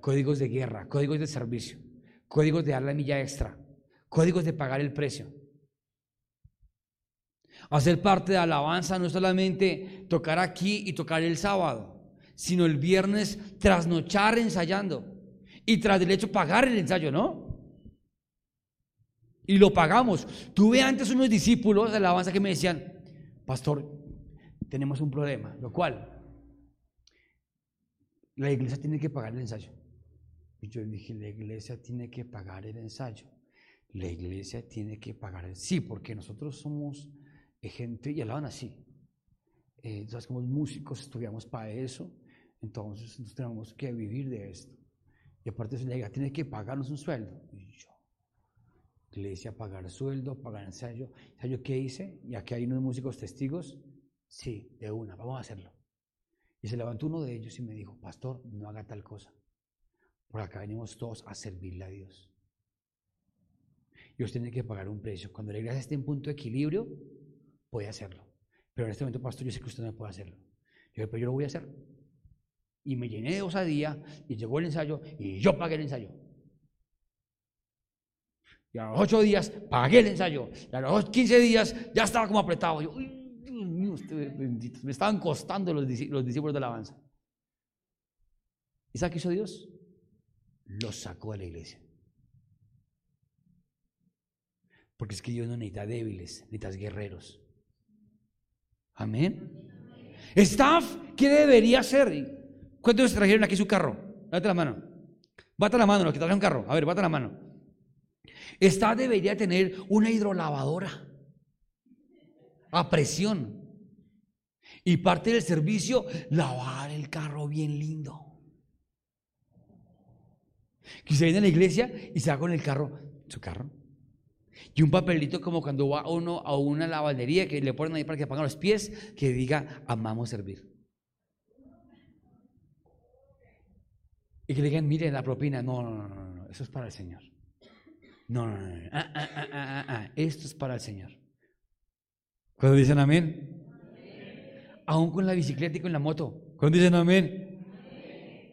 Speaker 1: Códigos de guerra, códigos de servicio, códigos de dar la milla extra, códigos de pagar el precio. Hacer parte de alabanza no solamente tocar aquí y tocar el sábado, sino el viernes trasnochar ensayando y tras del hecho pagar el ensayo, ¿no? Y lo pagamos. Tuve antes unos discípulos de alabanza que me decían, pastor, tenemos un problema, lo cual la iglesia tiene que pagar el ensayo. Y yo dije, la iglesia tiene que pagar el ensayo. La iglesia tiene que pagar el... Sí, porque nosotros somos gente, y hablaban así. Eh, como músicos estudiamos para eso, entonces tenemos que vivir de esto. Y aparte se le tiene que pagarnos un sueldo. Y yo, iglesia, pagar sueldo, pagar ensayo. ¿Sabes qué hice? Y aquí hay unos músicos testigos. Sí, de una, vamos a hacerlo. Y se levantó uno de ellos y me dijo, pastor, no haga tal cosa. Por acá venimos todos a servirle a Dios. Y usted tiene que pagar un precio. Cuando la iglesia esté en punto de equilibrio, puede hacerlo. Pero en este momento, pastor, yo sé que usted no puede hacerlo. Yo dije, pero yo lo voy a hacer. Y me llené de osadía y llegó el ensayo y yo pagué el ensayo. Y a los ocho días pagué el ensayo. Y a los quince días ya estaba como apretado. Yo, Dios mío, Me estaban costando los, los discípulos de la alabanza. ¿Y sabe qué hizo Dios? Los sacó de la iglesia. Porque es que Dios no necesita débiles, necesita guerreros. Amén. Staff, ¿qué debería ser? ¿Cuántos trajeron aquí su carro? Date la mano. Bata la mano, los que trajeron un carro. A ver, bata la mano. Esta debería tener una hidrolavadora a presión. Y parte del servicio, lavar el carro bien lindo. Que se viene a la iglesia y se va con el carro, su carro. Y un papelito como cuando va uno a una lavandería que le ponen ahí para que apagan los pies, que diga, amamos servir. Y que le digan, miren la propina. No, no, no, no, eso es para el Señor. No, no, no, Ah, ah, ah, ah, esto es para el Señor. Cuando dicen amén? Aún con la bicicleta y con la moto. Cuando dicen amén?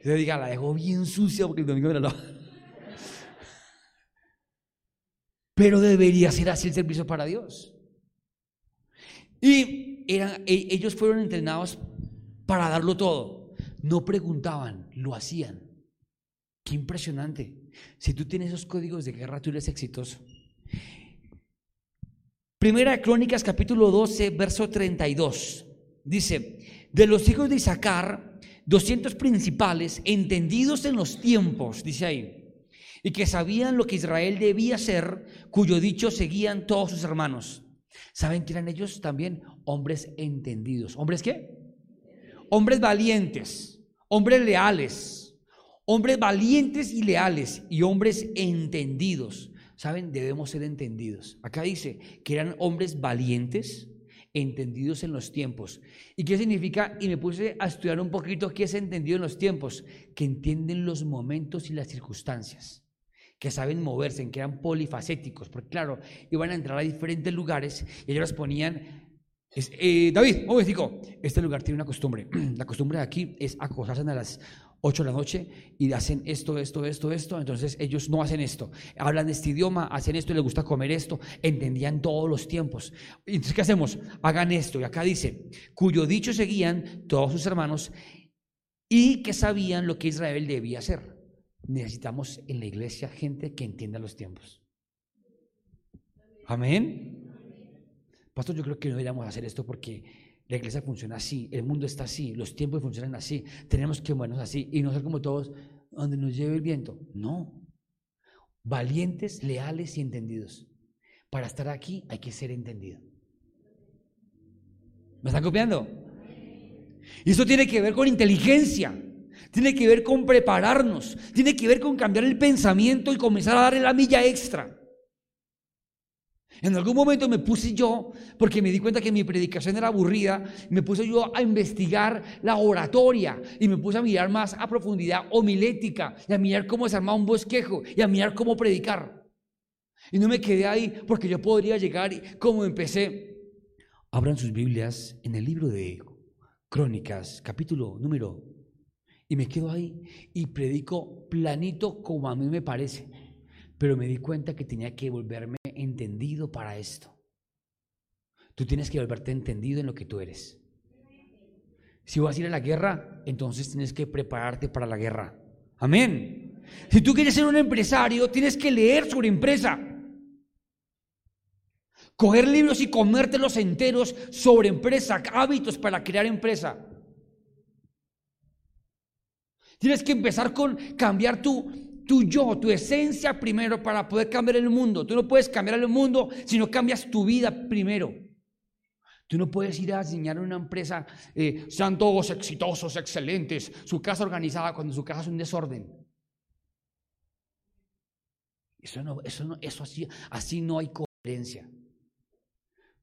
Speaker 1: Se diga, la dejo bien sucia porque el domingo me la Pero debería ser así el servicio para Dios. Y e, ellos fueron entrenados para darlo todo. No preguntaban, lo hacían. Qué impresionante. Si tú tienes esos códigos de guerra, tú eres exitoso. Primera Crónicas, capítulo 12, verso 32. Dice, de los hijos de Isaacar, 200 principales, entendidos en los tiempos, dice ahí, y que sabían lo que Israel debía hacer, cuyo dicho seguían todos sus hermanos. ¿Saben que eran ellos también? Hombres entendidos. ¿Hombres qué? Hombres valientes, hombres leales, Hombres valientes y leales y hombres entendidos. ¿Saben? Debemos ser entendidos. Acá dice que eran hombres valientes, entendidos en los tiempos. ¿Y qué significa? Y me puse a estudiar un poquito qué es entendido en los tiempos. Que entienden los momentos y las circunstancias. Que saben moverse, que eran polifacéticos. Porque claro, iban a entrar a diferentes lugares y ellos los ponían eh, David, un digo, este lugar tiene una costumbre. La costumbre de aquí es acosarse a las 8 de la noche y hacen esto, esto, esto, esto. Entonces ellos no hacen esto. Hablan este idioma, hacen esto y les gusta comer esto. Entendían todos los tiempos. Entonces, ¿qué hacemos? Hagan esto. Y acá dice, cuyo dicho seguían todos sus hermanos y que sabían lo que Israel debía hacer. Necesitamos en la iglesia gente que entienda los tiempos. Amén. Pastor, yo creo que no deberíamos hacer esto porque la iglesia funciona así, el mundo está así, los tiempos funcionan así, tenemos que movernos así y no ser como todos, donde nos lleve el viento. No. Valientes, leales y entendidos. Para estar aquí hay que ser entendido. ¿Me están copiando? Y eso tiene que ver con inteligencia, tiene que ver con prepararnos, tiene que ver con cambiar el pensamiento y comenzar a darle la milla extra. En algún momento me puse yo, porque me di cuenta que mi predicación era aburrida, me puse yo a investigar la oratoria y me puse a mirar más a profundidad homilética y a mirar cómo se armaba un bosquejo y a mirar cómo predicar. Y no me quedé ahí porque yo podría llegar y como empecé. Abran sus Biblias en el libro de Crónicas, capítulo número. Y me quedo ahí y predico planito como a mí me parece. Pero me di cuenta que tenía que volverme entendido para esto. Tú tienes que volverte entendido en lo que tú eres. Si vas a ir a la guerra, entonces tienes que prepararte para la guerra. Amén. Si tú quieres ser un empresario, tienes que leer sobre empresa. Coger libros y comértelos enteros sobre empresa, hábitos para crear empresa. Tienes que empezar con cambiar tu, tu yo, tu esencia primero para poder cambiar el mundo. Tú no puedes cambiar el mundo si no cambias tu vida primero. Tú no puedes ir a enseñar a una empresa, eh, sean todos exitosos, excelentes, su casa organizada cuando su casa es un desorden. Eso no, eso no, eso así, así no hay coherencia.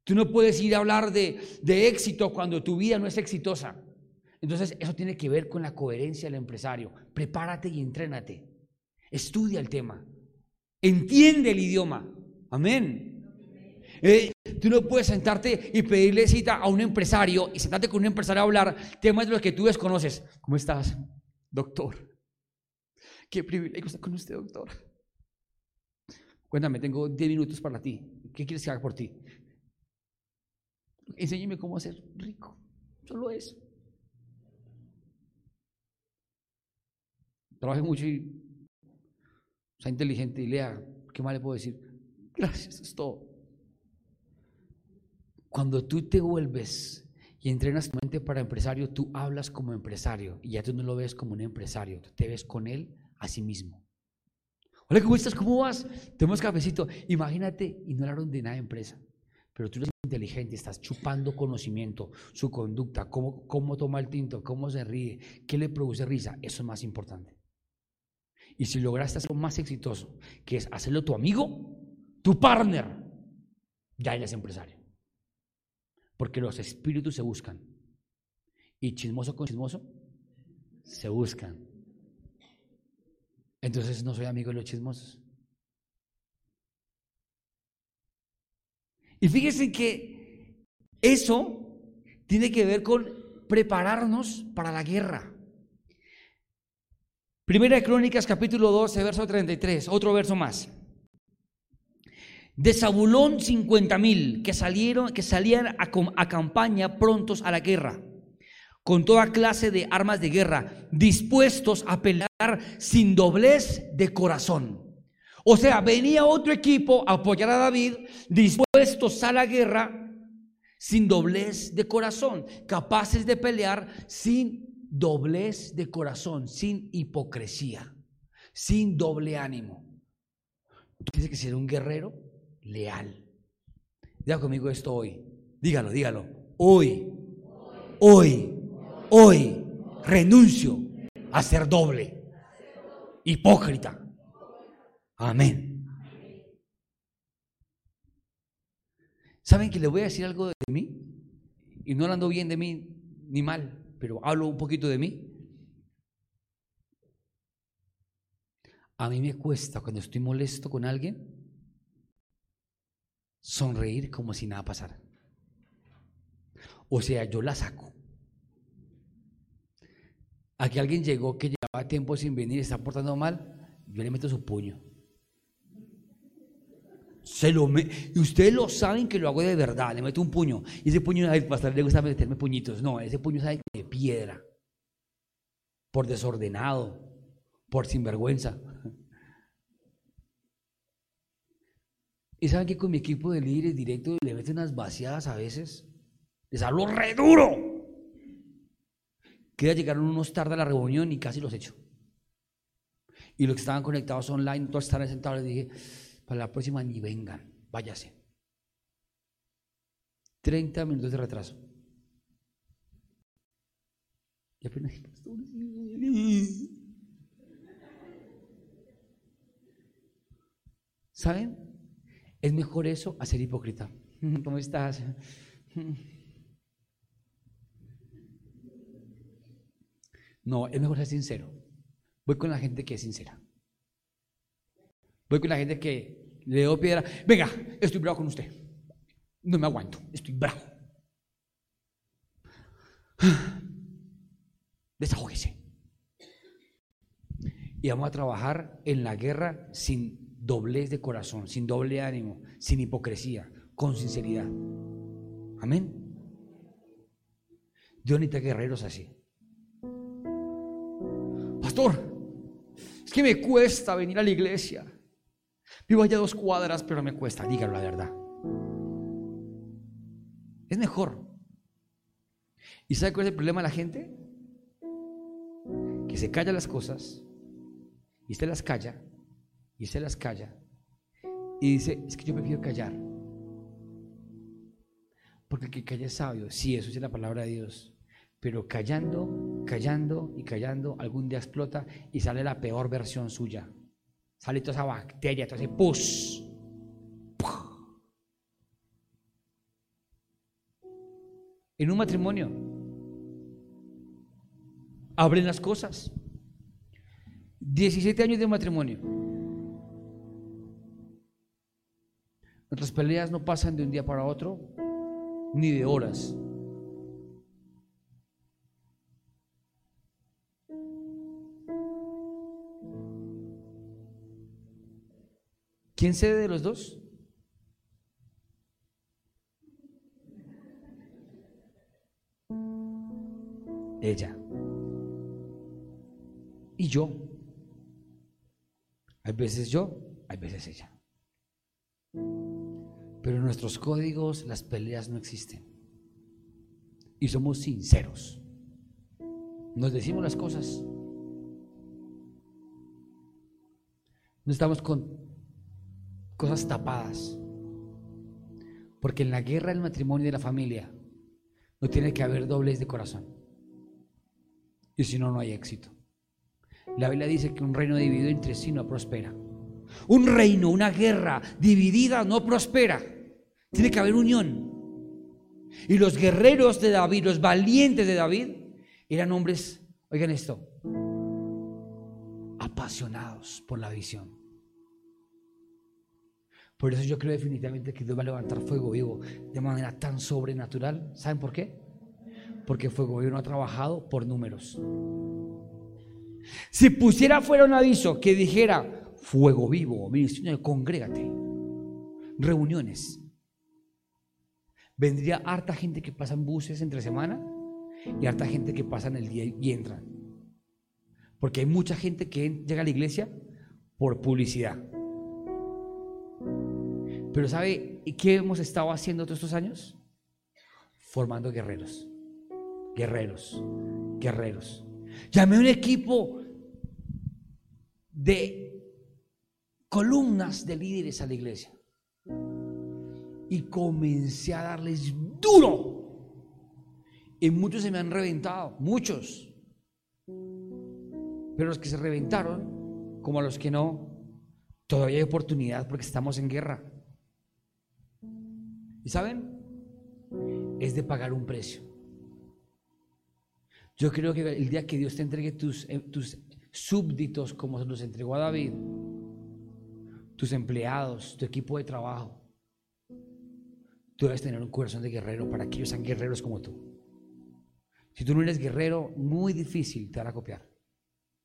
Speaker 1: Tú no puedes ir a hablar de, de éxito cuando tu vida no es exitosa. Entonces, eso tiene que ver con la coherencia del empresario. Prepárate y entrénate. Estudia el tema. Entiende el idioma. Amén. Eh, tú no puedes sentarte y pedirle cita a un empresario y sentarte con un empresario a hablar temas de los que tú desconoces. ¿Cómo estás, doctor? Qué privilegio estar con usted, doctor. Cuéntame, tengo 10 minutos para ti. ¿Qué quieres que haga por ti? Enséñeme cómo hacer rico. Solo eso. Trabaje mucho y sea inteligente y lea. ¿Qué más le puedo decir? Gracias, es todo. Cuando tú te vuelves y entrenas tu mente para empresario, tú hablas como empresario y ya tú no lo ves como un empresario, tú te ves con él a sí mismo. Hola, ¿cómo estás? ¿Cómo vas? Tenemos cafecito. Imagínate, y no hablaron de nada de empresa, pero tú eres inteligente, estás chupando conocimiento, su conducta, cómo, cómo toma el tinto, cómo se ríe, qué le produce risa, eso es más importante. Y si lograste hacerlo más exitoso, que es hacerlo tu amigo, tu partner, ya eres empresario. Porque los espíritus se buscan. Y chismoso con chismoso se buscan. Entonces no soy amigo de los chismosos. Y fíjense que eso tiene que ver con prepararnos para la guerra. Primera Crónicas capítulo 12, verso 33, otro verso más. De Zabulón 50 mil que salieron, que salían a, campaña prontos a la guerra, con toda clase de armas de guerra, dispuestos a pelear sin doblez de corazón. O sea, venía otro equipo a apoyar a David, dispuestos a la guerra sin doblez de corazón, capaces de pelear sin doblez de corazón, sin hipocresía, sin doble ánimo. Tienes que ser un guerrero leal. Diga conmigo esto hoy. Dígalo, dígalo. Hoy, hoy, hoy renuncio a ser doble, hipócrita. Amén. ¿Saben que le voy a decir algo de mí? Y no hablando bien de mí ni mal, pero hablo un poquito de mí. A mí me cuesta cuando estoy molesto con alguien sonreír como si nada pasara. O sea, yo la saco. Aquí alguien llegó que llevaba tiempo sin venir está portando mal, yo le meto su puño. Se lo me... Y ustedes lo saben que lo hago de verdad, le meto un puño. Y ese puño, ay, pastor, le gusta meterme puñitos. No, ese puño sabe de piedra. Por desordenado, por sinvergüenza. Y saben que con mi equipo de líderes directos le meten unas vaciadas a veces. Les hablo re duro. Que ya llegaron unos tarde a la reunión y casi los echo. Y los que estaban conectados online, todos estaban sentados, les dije, para la próxima ni vengan, váyase. 30 minutos de retraso. Y apenas, ¿Saben? Es mejor eso a ser hipócrita. ¿Cómo estás? No, es mejor ser sincero. Voy con la gente que es sincera. Voy con la gente que le doy piedra. Venga, estoy bravo con usted. No me aguanto, estoy bravo. Desahógese. Y vamos a trabajar en la guerra sin doblez de corazón, sin doble ánimo, sin hipocresía, con sinceridad. Amén. Dios necesita guerreros así. Pastor, es que me cuesta venir a la iglesia. Vivo allá dos cuadras, pero me cuesta. Dígalo la verdad. Es mejor. ¿Y sabe cuál es el problema de la gente? Que se calla las cosas y usted las calla y se las calla y dice, es que yo prefiero callar. Porque el que calla es sabio. Sí, eso es la palabra de Dios. Pero callando, callando y callando, algún día explota y sale la peor versión suya. Sale toda esa bacteria, todo ese pus. En un matrimonio, abren las cosas. 17 años de matrimonio. Nuestras peleas no pasan de un día para otro, ni de horas. ¿Quién cede de los dos? Ella. Y yo. Hay veces yo, hay veces ella. Pero en nuestros códigos las peleas no existen. Y somos sinceros. Nos decimos las cosas. No estamos con cosas tapadas. Porque en la guerra del matrimonio y de la familia no tiene que haber dobles de corazón. Y si no, no hay éxito. La Biblia dice que un reino dividido entre sí no prospera. Un reino, una guerra dividida no prospera. Tiene que haber unión. Y los guerreros de David, los valientes de David, eran hombres, oigan esto, apasionados por la visión. Por eso yo creo definitivamente que Dios va a levantar fuego vivo de manera tan sobrenatural. ¿Saben por qué? Porque fuego vivo no ha trabajado por números. Si pusiera fuera un aviso que dijera fuego vivo, ministerio, congrégate, reuniones, vendría harta gente que pasa en buses entre semana y harta gente que pasa en el día y entran. Porque hay mucha gente que llega a la iglesia por publicidad. Pero ¿sabe qué hemos estado haciendo todos estos años? Formando guerreros. Guerreros. Guerreros. Llamé a un equipo de columnas de líderes a la iglesia. Y comencé a darles duro. Y muchos se me han reventado, muchos. Pero los que se reventaron, como los que no, todavía hay oportunidad porque estamos en guerra. ¿Y saben? Es de pagar un precio. Yo creo que el día que Dios te entregue tus, eh, tus súbditos como se los entregó a David, tus empleados, tu equipo de trabajo, tú debes tener un corazón de guerrero para que ellos sean guerreros como tú. Si tú no eres guerrero, muy difícil te van a copiar.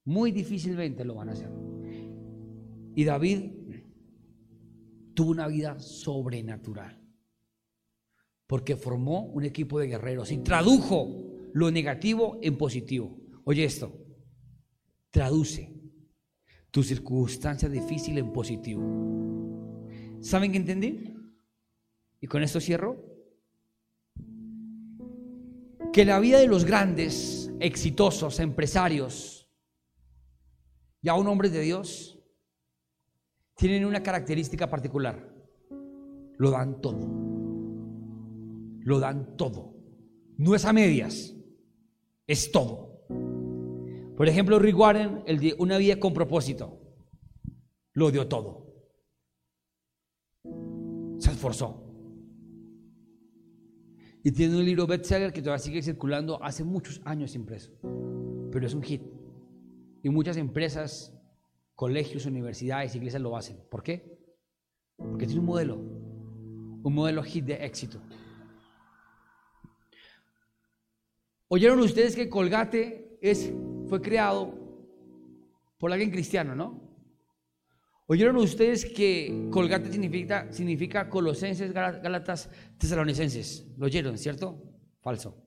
Speaker 1: Muy difícilmente lo van a hacer. Y David tuvo una vida sobrenatural porque formó un equipo de guerreros y tradujo lo negativo en positivo. Oye esto, traduce tu circunstancia difícil en positivo. ¿Saben qué entendí? Y con esto cierro. Que la vida de los grandes, exitosos, empresarios y aún hombres de Dios tienen una característica particular. Lo dan todo lo dan todo. No es a medias, es todo. Por ejemplo, Rick Warren, el una vida con propósito, lo dio todo. Se esforzó. Y tiene un libro bestseller que todavía sigue circulando hace muchos años impreso. Pero es un hit. Y muchas empresas, colegios, universidades, iglesias lo hacen. ¿Por qué? Porque tiene un modelo. Un modelo hit de éxito. ¿Oyeron ustedes que Colgate es, fue creado por alguien cristiano, no? ¿Oyeron ustedes que Colgate significa, significa Colosenses, Gálatas, Tesalonicenses? ¿Lo oyeron, cierto? Falso.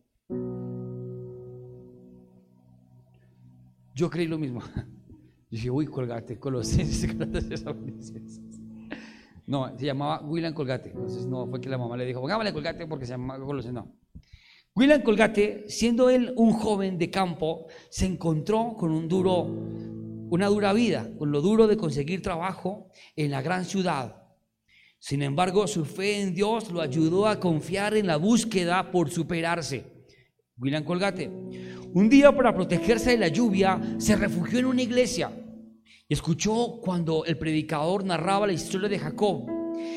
Speaker 1: Yo creí lo mismo. dije, uy, Colgate, Colosenses, Gálatas, Tesalonicenses. No, se llamaba William Colgate. Entonces no fue que la mamá le dijo, pongámosle Colgate porque se llamaba Colosenses. No. William Colgate, siendo él un joven de campo, se encontró con un duro una dura vida, con lo duro de conseguir trabajo en la gran ciudad. Sin embargo, su fe en Dios lo ayudó a confiar en la búsqueda por superarse. William Colgate. Un día para protegerse de la lluvia, se refugió en una iglesia y escuchó cuando el predicador narraba la historia de Jacob.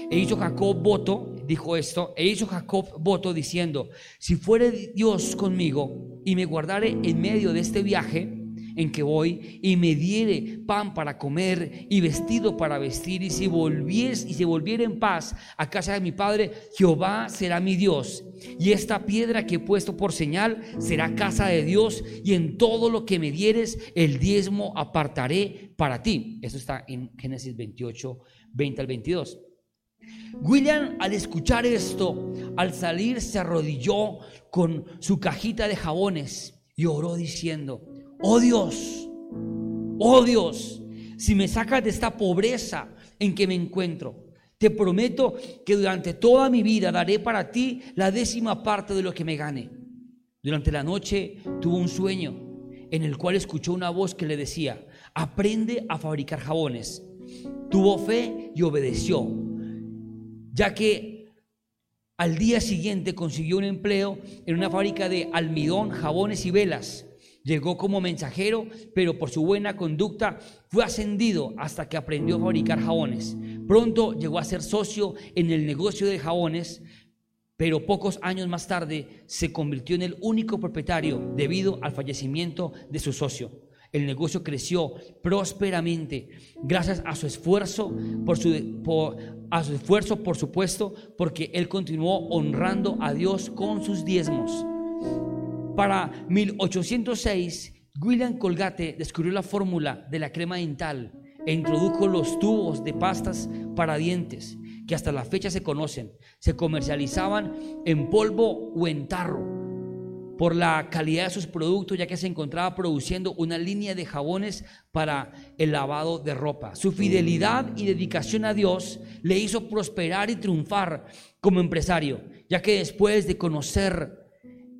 Speaker 1: E hizo Jacob voto, dijo esto, e hizo Jacob voto diciendo, si fuere Dios conmigo y me guardare en medio de este viaje, en que voy y me diere pan para comer y vestido para vestir y si volvies y se volviera en paz a casa de mi padre Jehová será mi Dios. Y esta piedra que he puesto por señal será casa de Dios y en todo lo que me dieres el diezmo apartaré para ti eso está en Génesis 28 20 al 22 William al escuchar esto al salir se arrodilló con su cajita de jabones y oró diciendo oh Dios, oh Dios, si me sacas de esta pobreza en que me encuentro, te prometo que durante toda mi vida daré para ti la décima parte de lo que me gane. Durante la noche tuvo un sueño en el cual escuchó una voz que le decía, aprende a fabricar jabones. Tuvo fe y obedeció, ya que al día siguiente consiguió un empleo en una fábrica de almidón, jabones y velas. Llegó como mensajero, pero por su buena conducta fue ascendido hasta que aprendió a fabricar jabones. Pronto llegó a ser socio en el negocio de jabones, pero pocos años más tarde se convirtió en el único propietario debido al fallecimiento de su socio. El negocio creció prósperamente gracias a su esfuerzo, por su, a su esfuerzo, por supuesto, porque él continuó honrando a Dios con sus diezmos. Para 1806, William Colgate descubrió la fórmula de la crema dental e introdujo los tubos de pastas para dientes que hasta la fecha se conocen. Se comercializaban en polvo o en tarro por la calidad de sus productos, ya que se encontraba produciendo una línea de jabones para el lavado de ropa. Su fidelidad y dedicación a Dios le hizo prosperar y triunfar como empresario, ya que después de conocer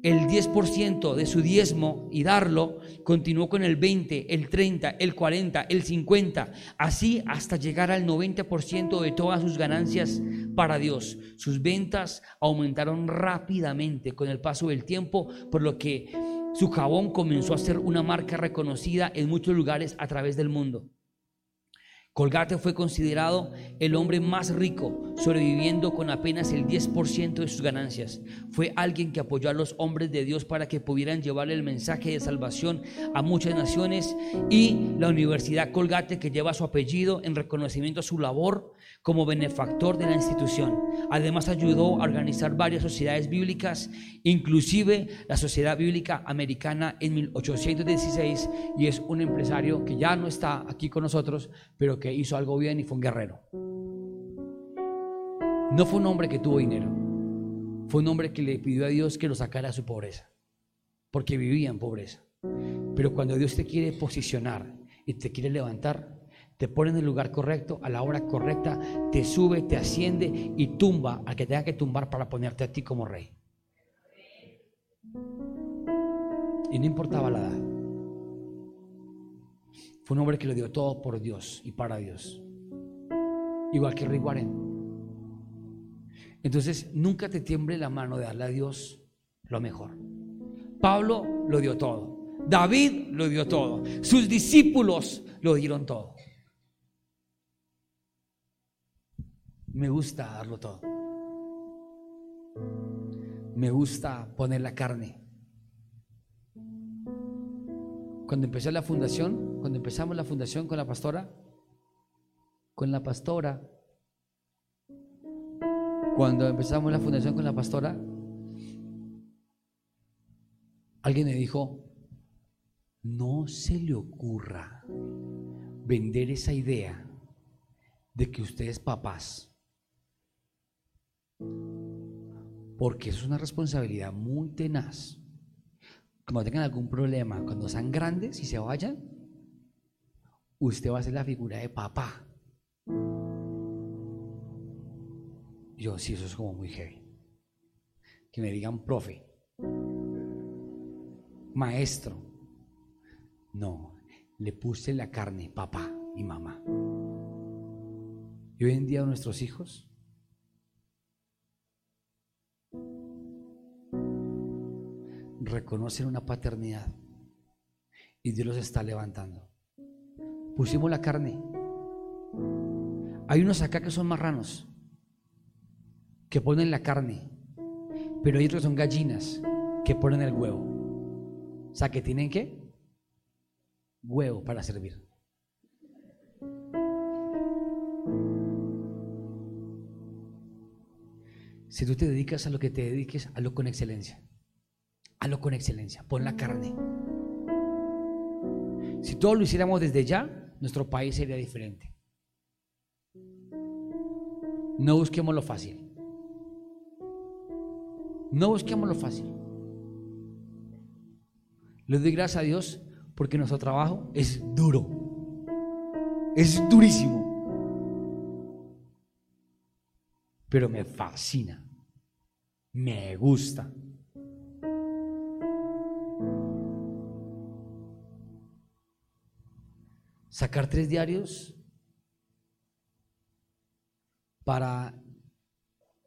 Speaker 1: el 10% de su diezmo y darlo, continuó con el 20, el 30, el 40, el 50, así hasta llegar al 90% de todas sus ganancias para Dios. Sus ventas aumentaron rápidamente con el paso del tiempo, por lo que su jabón comenzó a ser una marca reconocida en muchos lugares a través del mundo. Colgate fue considerado el hombre más rico, sobreviviendo con apenas el 10% de sus ganancias. Fue alguien que apoyó a los hombres de Dios para que pudieran llevar el mensaje de salvación a muchas naciones y la Universidad Colgate que lleva su apellido en reconocimiento a su labor como benefactor de la institución. Además ayudó a organizar varias sociedades bíblicas, inclusive la Sociedad Bíblica Americana en 1816 y es un empresario que ya no está aquí con nosotros, pero que hizo algo bien y fue un guerrero. No fue un hombre que tuvo dinero, fue un hombre que le pidió a Dios que lo sacara de su pobreza, porque vivía en pobreza. Pero cuando Dios te quiere posicionar y te quiere levantar, te pone en el lugar correcto, a la hora correcta, te sube, te asciende y tumba al que tenga que tumbar para ponerte a ti como rey. Y no importaba la edad. Fue un hombre que lo dio todo por Dios y para Dios. Igual que Rick Warren. Entonces, nunca te tiemble la mano de darle a Dios lo mejor. Pablo lo dio todo. David lo dio todo. Sus discípulos lo dieron todo. Me gusta darlo todo. Me gusta poner la carne. Cuando empecé la fundación, cuando empezamos la fundación con la pastora, con la pastora, cuando empezamos la fundación con la pastora, alguien me dijo, no se le ocurra vender esa idea de que ustedes papás, porque eso es una responsabilidad muy tenaz. Cuando tengan algún problema, cuando sean grandes y se vayan, usted va a ser la figura de papá. Yo, sí, eso es como muy heavy. Que me digan profe, maestro. No, le puse la carne, papá y mamá. Y hoy en día nuestros hijos reconocen una paternidad y Dios los está levantando. Pusimos la carne. Hay unos acá que son marranos, que ponen la carne, pero hay otros que son gallinas que ponen el huevo. O sea, que tienen que huevo para servir. Si tú te dedicas a lo que te dediques, hazlo con excelencia. Hazlo con excelencia. Pon la carne. Si todos lo hiciéramos desde ya, nuestro país sería diferente. No busquemos lo fácil. No busquemos lo fácil. Le doy gracias a Dios porque nuestro trabajo es duro. Es durísimo. Pero me fascina. Me gusta. Sacar tres diarios para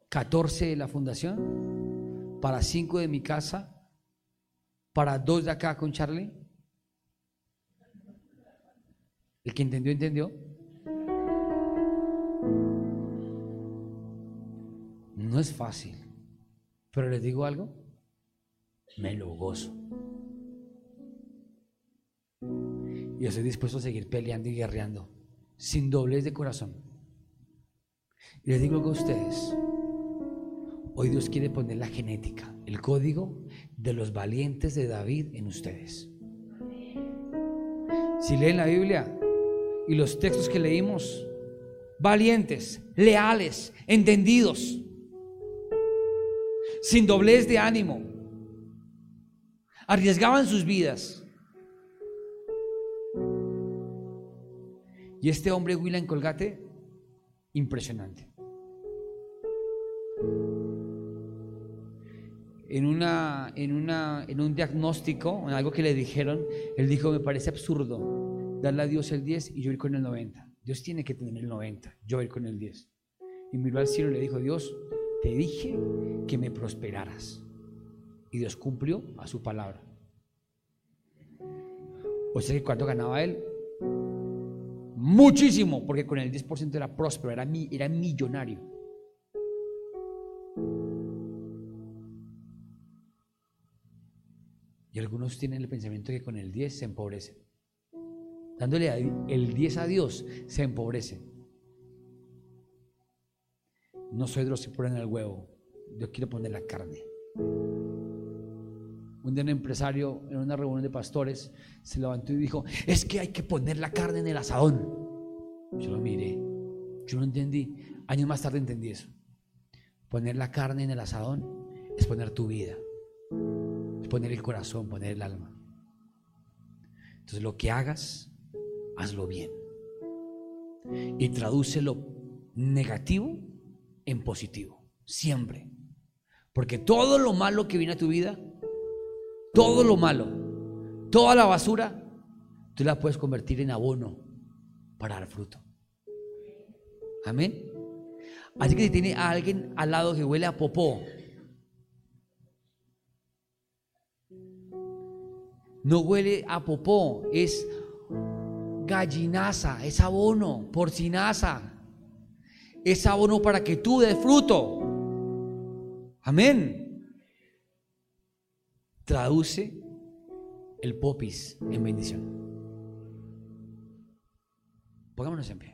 Speaker 1: 14 de la fundación, para 5 de mi casa, para dos de acá con Charlie. El que entendió, entendió. No es fácil, pero les digo algo, me lo gozo. Y estoy dispuesto a seguir peleando y guerreando, sin doblez de corazón. Y les digo a ustedes, hoy Dios quiere poner la genética, el código de los valientes de David en ustedes. Si leen la Biblia y los textos que leímos, valientes, leales, entendidos, sin doblez de ánimo, arriesgaban sus vidas. Y este hombre, William Colgate, impresionante. en, una, en, una, en un diagnóstico, en algo que le dijeron, él dijo, me parece absurdo darle a Dios el 10 y yo ir con el 90. Dios tiene que tener el 90, yo ir con el 10. Y miró al cielo y le dijo, Dios, te dije que me prosperaras. Y Dios cumplió a su palabra. O sea que cuánto ganaba él, muchísimo, porque con el 10% era próspero, era, era millonario. Y algunos tienen el pensamiento que con el 10 se empobrece. Dándole el 10 a Dios se empobrece. No soy de los que ponen el huevo. Yo quiero poner la carne. Un día un empresario en una reunión de pastores se levantó y dijo, es que hay que poner la carne en el asadón. Yo lo miré. Yo no entendí. Años más tarde entendí eso. Poner la carne en el asadón es poner tu vida poner el corazón, poner el alma. Entonces lo que hagas, hazlo bien. Y traduce lo negativo en positivo, siempre. Porque todo lo malo que viene a tu vida, todo lo malo, toda la basura, tú la puedes convertir en abono para dar fruto. Amén. Así que si tiene a alguien al lado que huele a popó, No huele a popó, es gallinaza, es abono, porcinaza. Es abono para que tú des fruto. Amén. Traduce el popis en bendición. Pongámonos en pie.